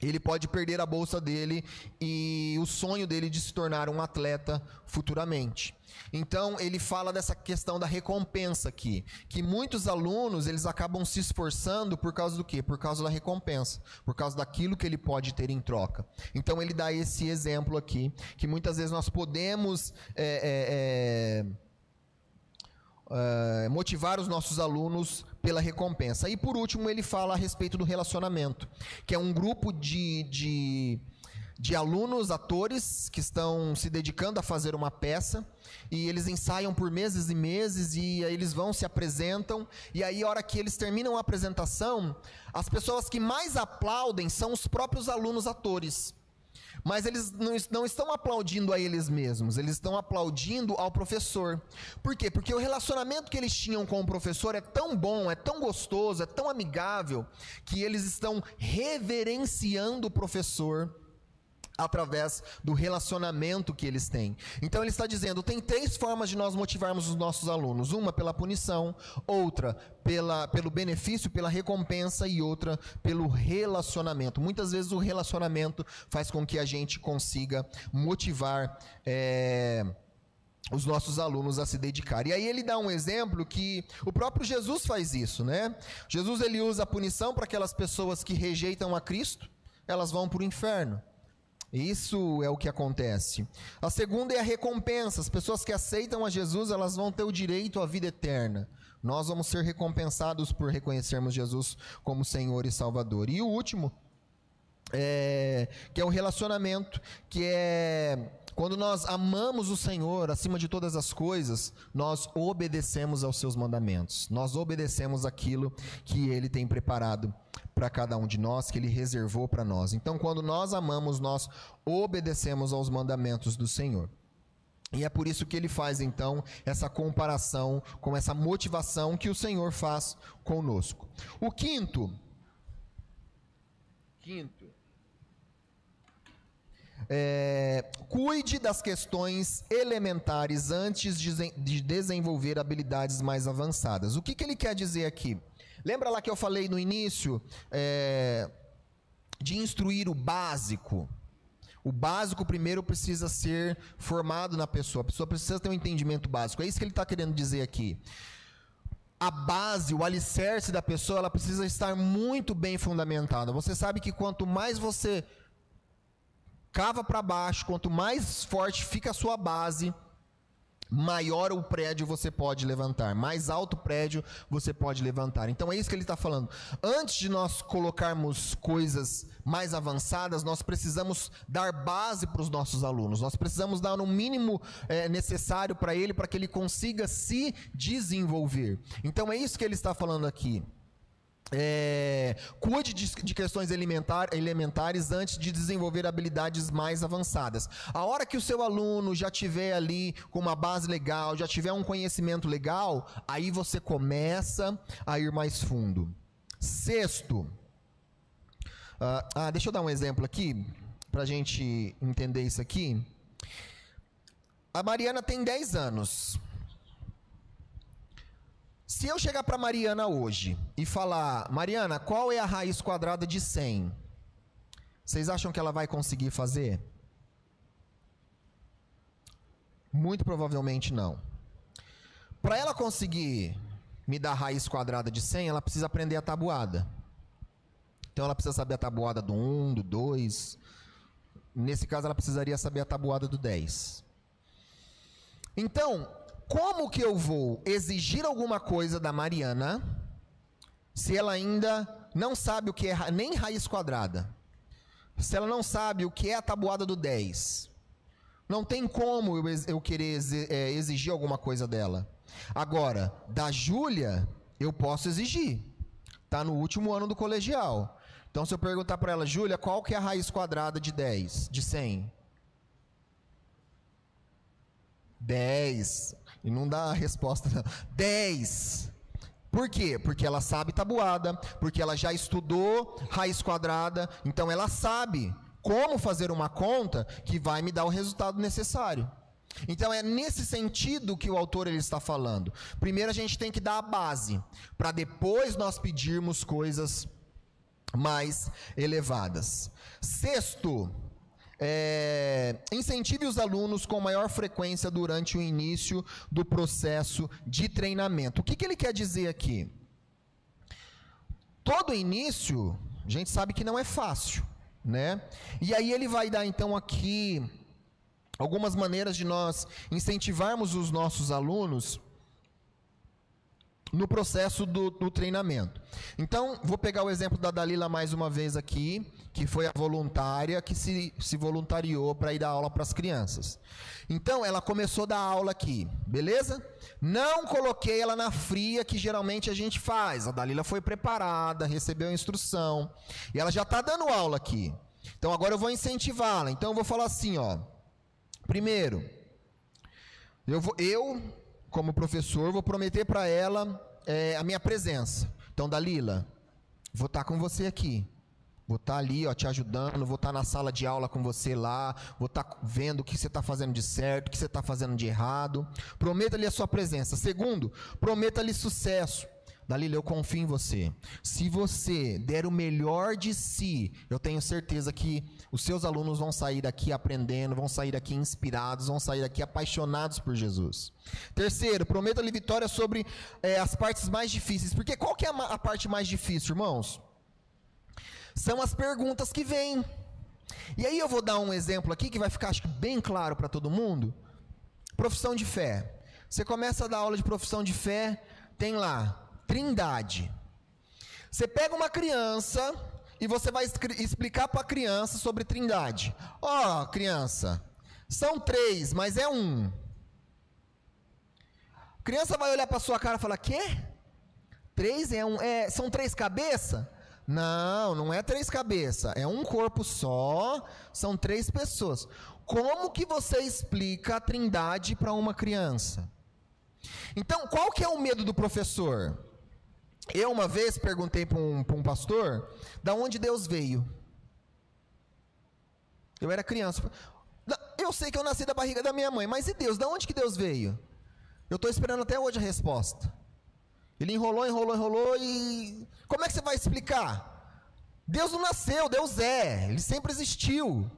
ele pode perder a bolsa dele e o sonho dele de se tornar um atleta futuramente. Então, ele fala dessa questão da recompensa aqui, que muitos alunos, eles acabam se esforçando por causa do quê? Por causa da recompensa, por causa daquilo que ele pode ter em troca. Então, ele dá esse exemplo aqui, que muitas vezes nós podemos é, é, é, motivar os nossos alunos pela recompensa. E por último, ele fala a respeito do relacionamento, que é um grupo de, de, de alunos, atores, que estão se dedicando a fazer uma peça, e eles ensaiam por meses e meses, e aí eles vão, se apresentam, e aí, a hora que eles terminam a apresentação, as pessoas que mais aplaudem são os próprios alunos atores. Mas eles não, estão aplaudindo a eles mesmos, eles estão aplaudindo ao professor. Por quê? Porque o relacionamento que eles tinham com o professor é tão bom, é tão gostoso, é tão amigável, que eles estão reverenciando o professor através do relacionamento que eles têm. Então ele está dizendo, tem três formas de nós motivarmos os nossos alunos: uma pela punição, outra pela, pelo benefício, pela recompensa e outra pelo relacionamento. Muitas vezes o relacionamento faz com que a gente consiga motivar é, os nossos alunos a se dedicar. E aí ele dá um exemplo que o próprio Jesus faz isso, né? Jesus ele usa a punição para aquelas pessoas que rejeitam a Cristo, elas vão para o inferno. Isso é o que acontece. A segunda é a recompensa. As pessoas que aceitam a Jesus, elas vão ter o direito à vida eterna. Nós vamos ser recompensados por reconhecermos Jesus como Senhor e Salvador. E o último, é, que é o relacionamento, que é quando nós amamos o Senhor acima de todas as coisas, nós obedecemos aos seus mandamentos. Nós obedecemos aquilo que ele tem preparado para cada um de nós, que ele reservou para nós. Então, quando nós amamos, nós obedecemos aos mandamentos do Senhor. E é por isso que ele faz então essa comparação com essa motivação que o Senhor faz conosco. O quinto, quinto, é, cuide das questões elementares antes de, de, desenvolver habilidades mais avançadas. O que, que ele quer dizer aqui? Lembra lá que eu falei no início é, de instruir o básico? O básico primeiro precisa ser formado na pessoa. A pessoa precisa ter um entendimento básico. É isso que ele está querendo dizer aqui. A base, o alicerce da pessoa, ela precisa estar muito bem fundamentada. Você sabe que quanto mais você cava para baixo, quanto mais forte fica a sua base, maior o prédio você pode levantar, mais alto o prédio você pode levantar. Então é isso que ele está falando. Antes de nós colocarmos coisas mais avançadas, nós precisamos dar base para os nossos alunos. Nós precisamos dar o mínimo é, necessário para ele para que ele consiga se desenvolver. Então é isso que ele está falando aqui. É, cuide de, de questões elementar, elementares antes de desenvolver habilidades mais avançadas. A hora que o seu aluno já tiver ali com uma base legal, já tiver um conhecimento legal, aí você começa a ir mais fundo. Sexto, uh, ah, deixa eu dar um exemplo aqui para gente entender isso aqui. A Mariana tem 10 anos. Se eu chegar para Mariana hoje e falar, Mariana, qual é a raiz quadrada de 100? Vocês acham que ela vai conseguir fazer? Muito provavelmente não. Para ela conseguir me dar a raiz quadrada de 100, ela precisa aprender a tabuada. Então ela precisa saber a tabuada do 1, do 2. Nesse caso, ela precisaria saber a tabuada do 10. Então, como que eu vou exigir alguma coisa da Mariana se ela ainda não sabe o que é nem raiz quadrada? Se ela não sabe o que é a tabuada do 10? Não tem como eu, eu querer é, exigir alguma coisa dela. Agora, da Júlia, eu posso exigir. Está no último ano do colegial. Então, se eu perguntar para ela, Júlia, qual que é a raiz quadrada de 10? De 100? 10. E não dá a resposta, não. 10. Por quê? Porque ela sabe tabuada, porque ela já estudou raiz quadrada, então ela sabe como fazer uma conta que vai me dar o resultado necessário. Então é nesse sentido que o autor ele está falando. Primeiro a gente tem que dar a base, para depois nós pedirmos coisas mais elevadas. Sexto, é, incentive os alunos com maior frequência durante o início do processo de treinamento. O que, que ele quer dizer aqui? Todo início, a gente sabe que não é fácil, né? E aí ele vai dar então aqui algumas maneiras de nós incentivarmos os nossos alunos no processo do, do, treinamento. Então, vou pegar o exemplo da Dalila mais uma vez aqui, que foi a voluntária que se, se voluntariou para ir dar aula para as crianças. Então, ela começou a dar aula aqui, beleza? Não coloquei ela na fria que geralmente a gente faz. A Dalila foi preparada, recebeu a instrução, e ela já está dando aula aqui. Então, agora eu vou incentivá-la. Então, eu vou falar assim, ó. Primeiro, eu, vou, eu como professor, vou prometer para ela é, a minha presença. Então, Dalila, vou estar tá com você aqui. Vou estar tá ali, ó, te ajudando, vou estar tá na sala de aula com você lá, vou estar vendo o que você está fazendo de certo, o que você está fazendo de errado. Prometa-lhe a sua presença. Segundo, prometa-lhe sucesso. Dalila, eu confio em você. Se você der o melhor de si, eu tenho certeza que os seus alunos vão sair daqui aprendendo, vão sair daqui inspirados, vão sair daqui apaixonados por Jesus. Terceiro, prometa-lhe vitória sobre é, as partes mais difíceis. Porque qual que é a, a parte mais difícil, irmãos? São as perguntas que vêm. E aí eu vou dar um exemplo aqui que vai ficar acho bem claro para todo mundo. Profissão de fé. Você começa a dar aula de profissão de fé, tem lá Trindade. Você pega uma criança e você vai explicar para a criança sobre Trindade. Ó, oh, criança, são três, mas é um. A criança vai olhar para sua cara e falar: "Quê? Três é um, é, são três cabeças?" Não, não é três cabeças, é um corpo só, são três pessoas. Como que você explica a Trindade para uma criança? Então, qual que é o medo do professor? Eu uma vez perguntei para um, um pastor, da onde Deus veio? Eu era criança. Eu sei que eu nasci da barriga da minha mãe, mas e Deus? Da onde que Deus veio? Eu estou esperando até hoje a resposta. Ele enrolou, enrolou, enrolou e como é que você vai explicar? Deus não nasceu, Deus é, ele sempre existiu.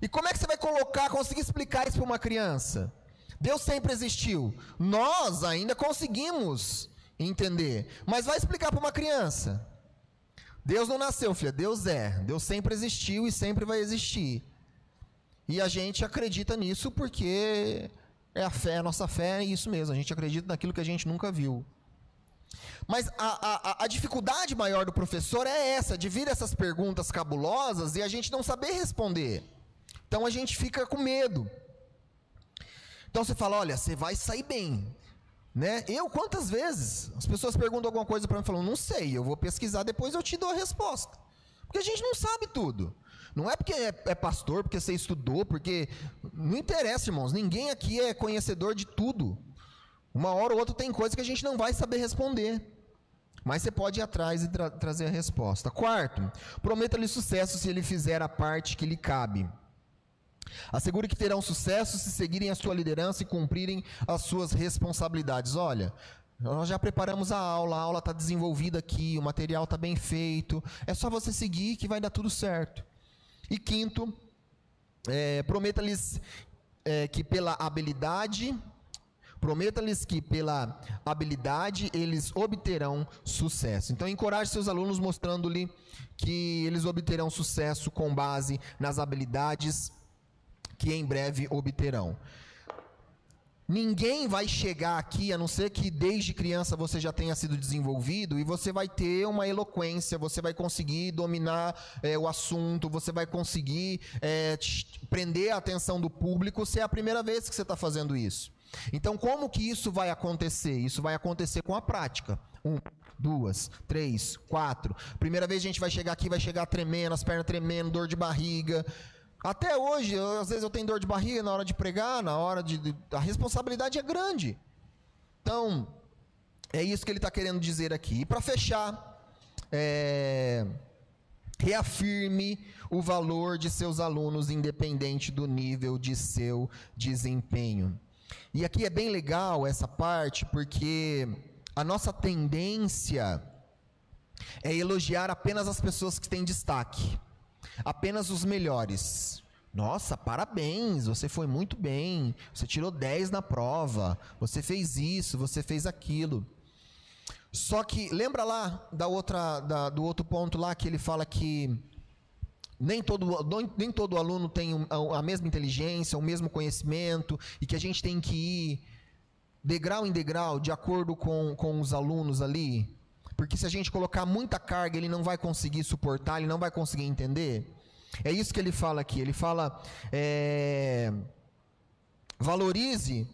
E como é que você vai colocar, conseguir explicar isso para uma criança? Deus sempre existiu. Nós ainda conseguimos entender. Mas vai explicar para uma criança. Deus não nasceu, filha, Deus é. Deus sempre existiu e sempre vai existir. E a gente acredita nisso porque é a fé, a nossa fé é isso mesmo. A gente acredita naquilo que a gente nunca viu. Mas a, a, a dificuldade maior do professor é essa, de vir essas perguntas cabulosas e a gente não saber responder. Então a gente fica com medo. Então você fala: olha, você vai sair bem. Né? Eu, quantas vezes as pessoas perguntam alguma coisa para mim falam, não sei, eu vou pesquisar, depois eu te dou a resposta. Porque a gente não sabe tudo. Não é porque é, é, pastor, porque você estudou, porque. Não interessa, irmãos. Ninguém aqui é conhecedor de tudo. Uma hora ou outra tem coisa que a gente não vai saber responder. Mas você pode ir atrás e tra trazer a resposta. Quarto, prometa-lhe sucesso se ele fizer a parte que lhe cabe. Assegure que terão sucesso se seguirem a sua liderança e cumprirem as suas responsabilidades. Olha, nós já preparamos a aula, a aula está desenvolvida aqui, o material está bem feito. É só você seguir que vai dar tudo certo. E quinto, é, prometa-lhes é, que pela habilidade, prometa-lhes que pela habilidade eles obterão sucesso. Então encoraje seus alunos mostrando-lhe que eles obterão sucesso com base nas habilidades que em breve obterão. Ninguém vai chegar aqui, a não ser que desde criança você já tenha sido desenvolvido, e você vai ter uma eloquência, você vai conseguir dominar é, o assunto, você vai conseguir é, prender a atenção do público se é a primeira vez que você está fazendo isso. Então, como que isso vai acontecer? Isso vai acontecer com a prática. Um, duas, três, quatro. Primeira vez a gente vai chegar aqui, vai chegar tremendo, as pernas tremendo, dor de barriga. Até hoje, às vezes eu tenho dor de barriga na hora de pregar, na hora de, de. A responsabilidade é grande. Então, é isso que ele está querendo dizer aqui. E para fechar, é, reafirme o valor de seus alunos, independente do nível de seu desempenho. E aqui é bem legal essa parte, porque a nossa tendência é elogiar apenas as pessoas que têm destaque, apenas os melhores. Nossa, parabéns, você foi muito bem, você tirou 10 na prova, você fez isso, você fez aquilo. Só que lembra lá da outra, da, do outro ponto lá que ele fala que nem todo, nem todo aluno tem a mesma inteligência, o mesmo conhecimento, e que a gente tem que ir degrau em degrau, de acordo com, com os alunos ali. Porque se a gente colocar muita carga, ele não vai conseguir suportar, ele não vai conseguir entender. É isso que ele fala aqui. Ele fala: é, valorize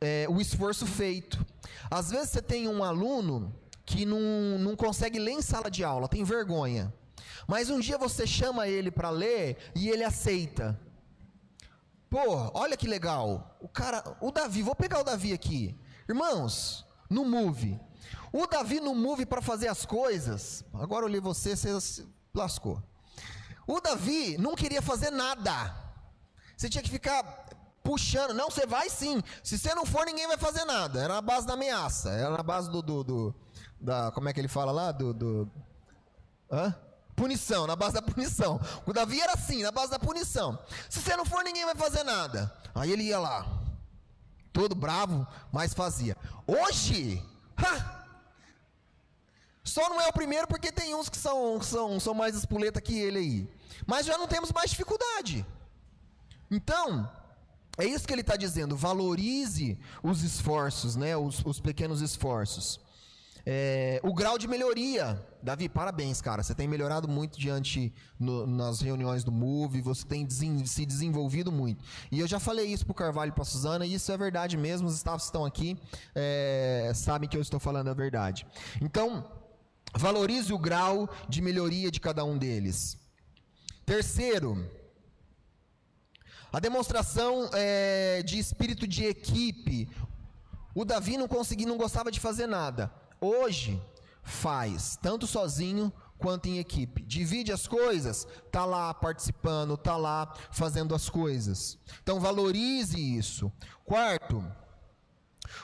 é, o esforço feito. Às vezes você tem um aluno que não, não consegue ler em sala de aula, tem vergonha. Mas um dia você chama ele para ler e ele aceita. Pô, olha que legal. O cara, o Davi, vou pegar o Davi aqui. Irmãos, no Move. O Davi no Move para fazer as coisas. Agora eu li você, você lascou. O Davi não queria fazer nada. Você tinha que ficar puxando. Não, você vai sim. Se você não for, ninguém vai fazer nada. Era na base da ameaça. Era na base do. do, do da, como é que ele fala lá? Do. do hã? Punição, na base da punição. O Davi era assim, na base da punição. Se você não for, ninguém vai fazer nada. Aí ele ia lá, todo bravo, mas fazia. Hoje, ha! Só não é o primeiro porque tem uns que são, são, são mais espoleta que ele aí. Mas já não temos mais dificuldade. Então, é isso que ele está dizendo. Valorize os esforços, né? Os, os pequenos esforços. É, o grau de melhoria. Davi, parabéns, cara. Você tem melhorado muito diante no, nas reuniões do Move, você tem desen, se desenvolvido muito. E eu já falei isso para o Carvalho e para a Suzana, e isso é verdade mesmo. Os staffs estão aqui, é, sabem que eu estou falando a verdade. Então, valorize o grau de melhoria de cada um deles. Terceiro, a demonstração é, de espírito de equipe. O Davi não conseguia, não gostava de fazer nada. Hoje faz, tanto sozinho quanto em equipe. Divide as coisas, tá lá participando, tá lá fazendo as coisas. Então valorize isso. Quarto,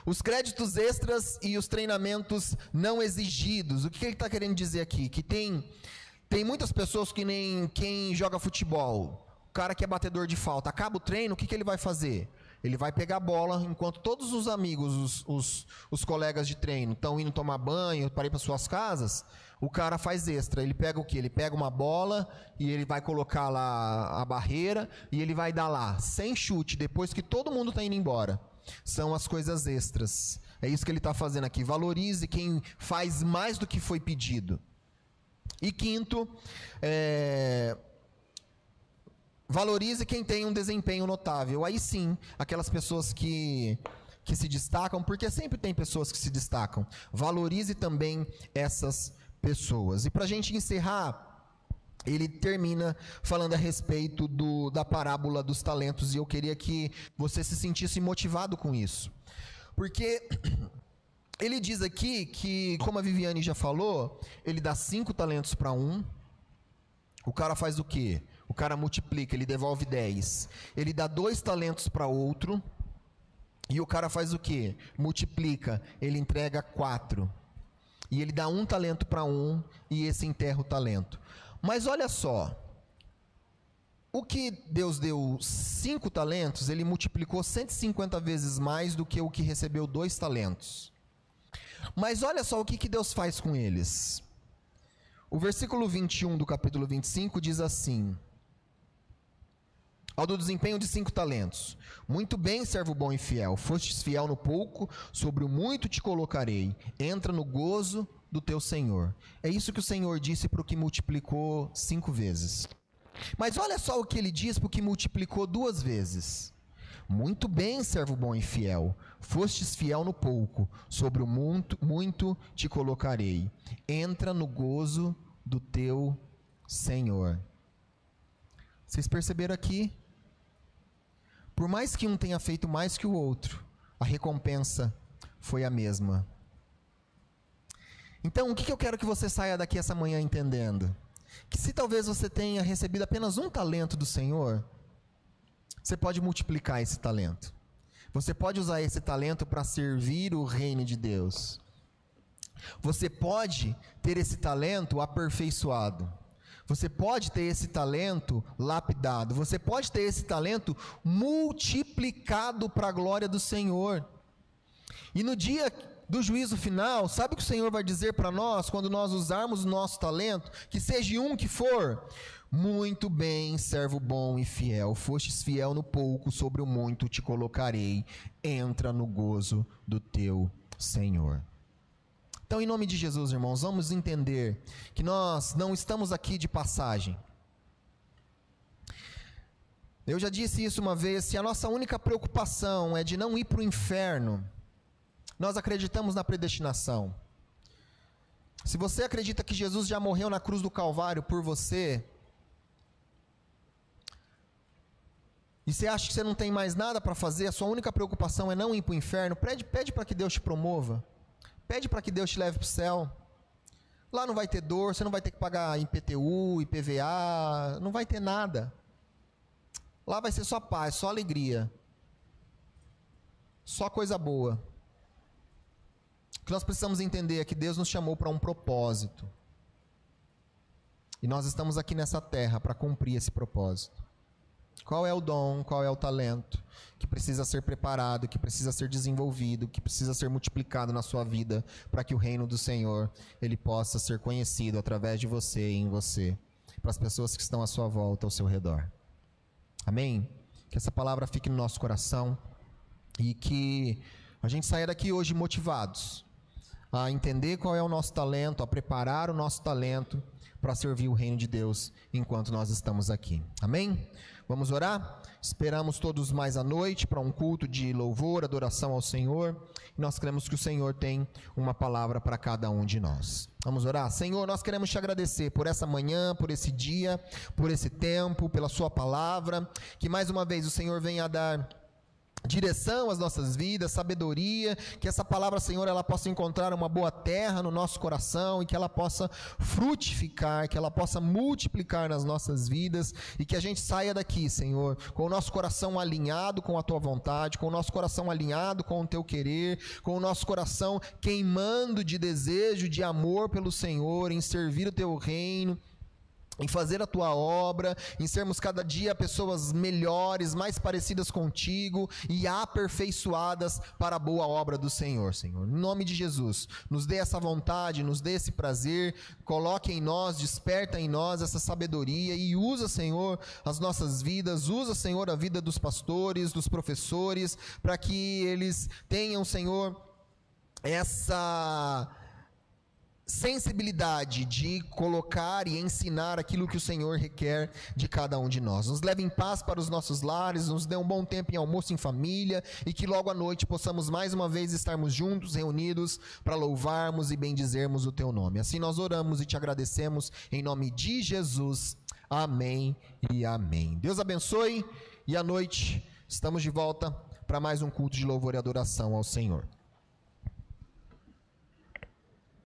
os créditos extras e os treinamentos não exigidos. O que ele está querendo dizer aqui? Que tem, tem muitas pessoas que nem quem joga futebol o cara que é batedor de falta, acaba o treino, o que, que ele vai fazer? Ele vai pegar a bola, enquanto todos os amigos, os, os, os colegas de treino estão indo tomar banho para ir para suas casas, o cara faz extra. Ele pega o que? Ele pega uma bola e ele vai colocar lá a barreira e ele vai dar lá, sem chute, depois que todo mundo está indo embora. São as coisas extras. É isso que ele está fazendo aqui. Valorize quem faz mais do que foi pedido. E quinto, é, Valorize quem tem um desempenho notável. Aí sim, aquelas pessoas que que se destacam, porque sempre tem pessoas que se destacam. Valorize também essas pessoas. E para a gente encerrar, ele termina falando a respeito do, da parábola dos talentos, e eu queria que você se sentisse motivado com isso. Porque ele diz aqui que, como a Viviane já falou, ele dá cinco talentos para um. O cara faz o quê? O cara multiplica, ele devolve 10. Ele dá dois talentos para outro. E o cara faz o quê? Multiplica, ele entrega quatro. E ele dá um talento para um e esse enterra o talento. Mas olha só. O que Deus deu cinco talentos, ele multiplicou 150 vezes mais do que o que recebeu dois talentos. Mas olha só o que, que Deus faz com eles. O versículo 21 do capítulo 25 diz assim: ao do desempenho de cinco talentos. Muito bem, servo bom e fiel. Fostes fiel no pouco, sobre o muito te colocarei. Entra no gozo do teu Senhor. É isso que o Senhor disse para o que multiplicou cinco vezes. Mas olha só o que ele diz para o que multiplicou duas vezes. Muito bem, servo bom e fiel. Fostes fiel no pouco, sobre o muito, muito te colocarei. Entra no gozo do teu Senhor. Vocês perceberam aqui por mais que um tenha feito mais que o outro, a recompensa foi a mesma. Então, o que eu quero que você saia daqui essa manhã entendendo? Que se talvez você tenha recebido apenas um talento do Senhor, você pode multiplicar esse talento. Você pode usar esse talento para servir o reino de Deus. Você pode ter esse talento aperfeiçoado. Você pode ter esse talento lapidado. Você pode ter esse talento multiplicado para a glória do Senhor. E no dia do juízo final, sabe o que o Senhor vai dizer para nós quando nós usarmos o nosso talento, que seja um que for? Muito bem, servo bom e fiel, fostes fiel no pouco, sobre o muito te colocarei, entra no gozo do teu Senhor. Então, em nome de Jesus, irmãos, vamos entender que nós não estamos aqui de passagem. Eu já disse isso uma vez: se a nossa única preocupação é de não ir para o inferno, nós acreditamos na predestinação. Se você acredita que Jesus já morreu na cruz do Calvário por você, e você acha que você não tem mais nada para fazer, a sua única preocupação é não ir para o inferno, pede, para que Deus te promova. Pede para que Deus te leve para o céu. Lá não vai ter dor, você não vai ter que pagar IPTU, IPVA, não vai ter nada. Lá vai ser só paz, só alegria. Só coisa boa. O que nós precisamos entender é que Deus nos chamou para um propósito. E nós estamos aqui nessa terra para cumprir esse propósito. Qual é o dom, qual é o talento que precisa ser preparado, que precisa ser desenvolvido, que precisa ser multiplicado na sua vida para que o reino do Senhor ele possa ser conhecido através de você e em você, para as pessoas que estão à sua volta, ao seu redor. Amém? Que essa palavra fique no nosso coração e que a gente saia daqui hoje motivados a entender qual é o nosso talento, a preparar o nosso talento para servir o reino de Deus enquanto nós estamos aqui. Amém? Vamos orar? Esperamos todos mais à noite para um culto de louvor, adoração ao Senhor. Nós queremos que o Senhor tem uma palavra para cada um de nós. Vamos orar? Senhor, nós queremos te agradecer por essa manhã, por esse dia, por esse tempo, pela Sua palavra. Que mais uma vez o Senhor venha a dar direção às nossas vidas, sabedoria, que essa palavra, Senhor, ela possa encontrar uma boa terra no nosso coração e que ela possa frutificar, que ela possa multiplicar nas nossas vidas e que a gente saia daqui, Senhor, com o nosso coração alinhado com a tua vontade, com o nosso coração alinhado com o teu querer, com o nosso coração queimando de desejo, de amor pelo Senhor, em servir o teu reino em fazer a tua obra, em sermos cada dia pessoas melhores, mais parecidas contigo e aperfeiçoadas para a boa obra do Senhor, Senhor. Em nome de Jesus, nos dê essa vontade, nos dê esse prazer, coloque em nós, desperta em nós essa sabedoria e usa, Senhor, as nossas vidas, usa, Senhor, a vida dos pastores, dos professores, para que eles tenham, Senhor, essa sensibilidade de colocar e ensinar aquilo que o Senhor requer de cada um de nós. Nos leve em paz para os nossos lares, nos dê um bom tempo em almoço em família e que logo à noite possamos mais uma vez estarmos juntos, reunidos, para louvarmos e bendizermos o teu nome. Assim nós oramos e te agradecemos em nome de Jesus. Amém e amém. Deus abençoe e à noite estamos de volta para mais um culto de louvor e adoração ao Senhor.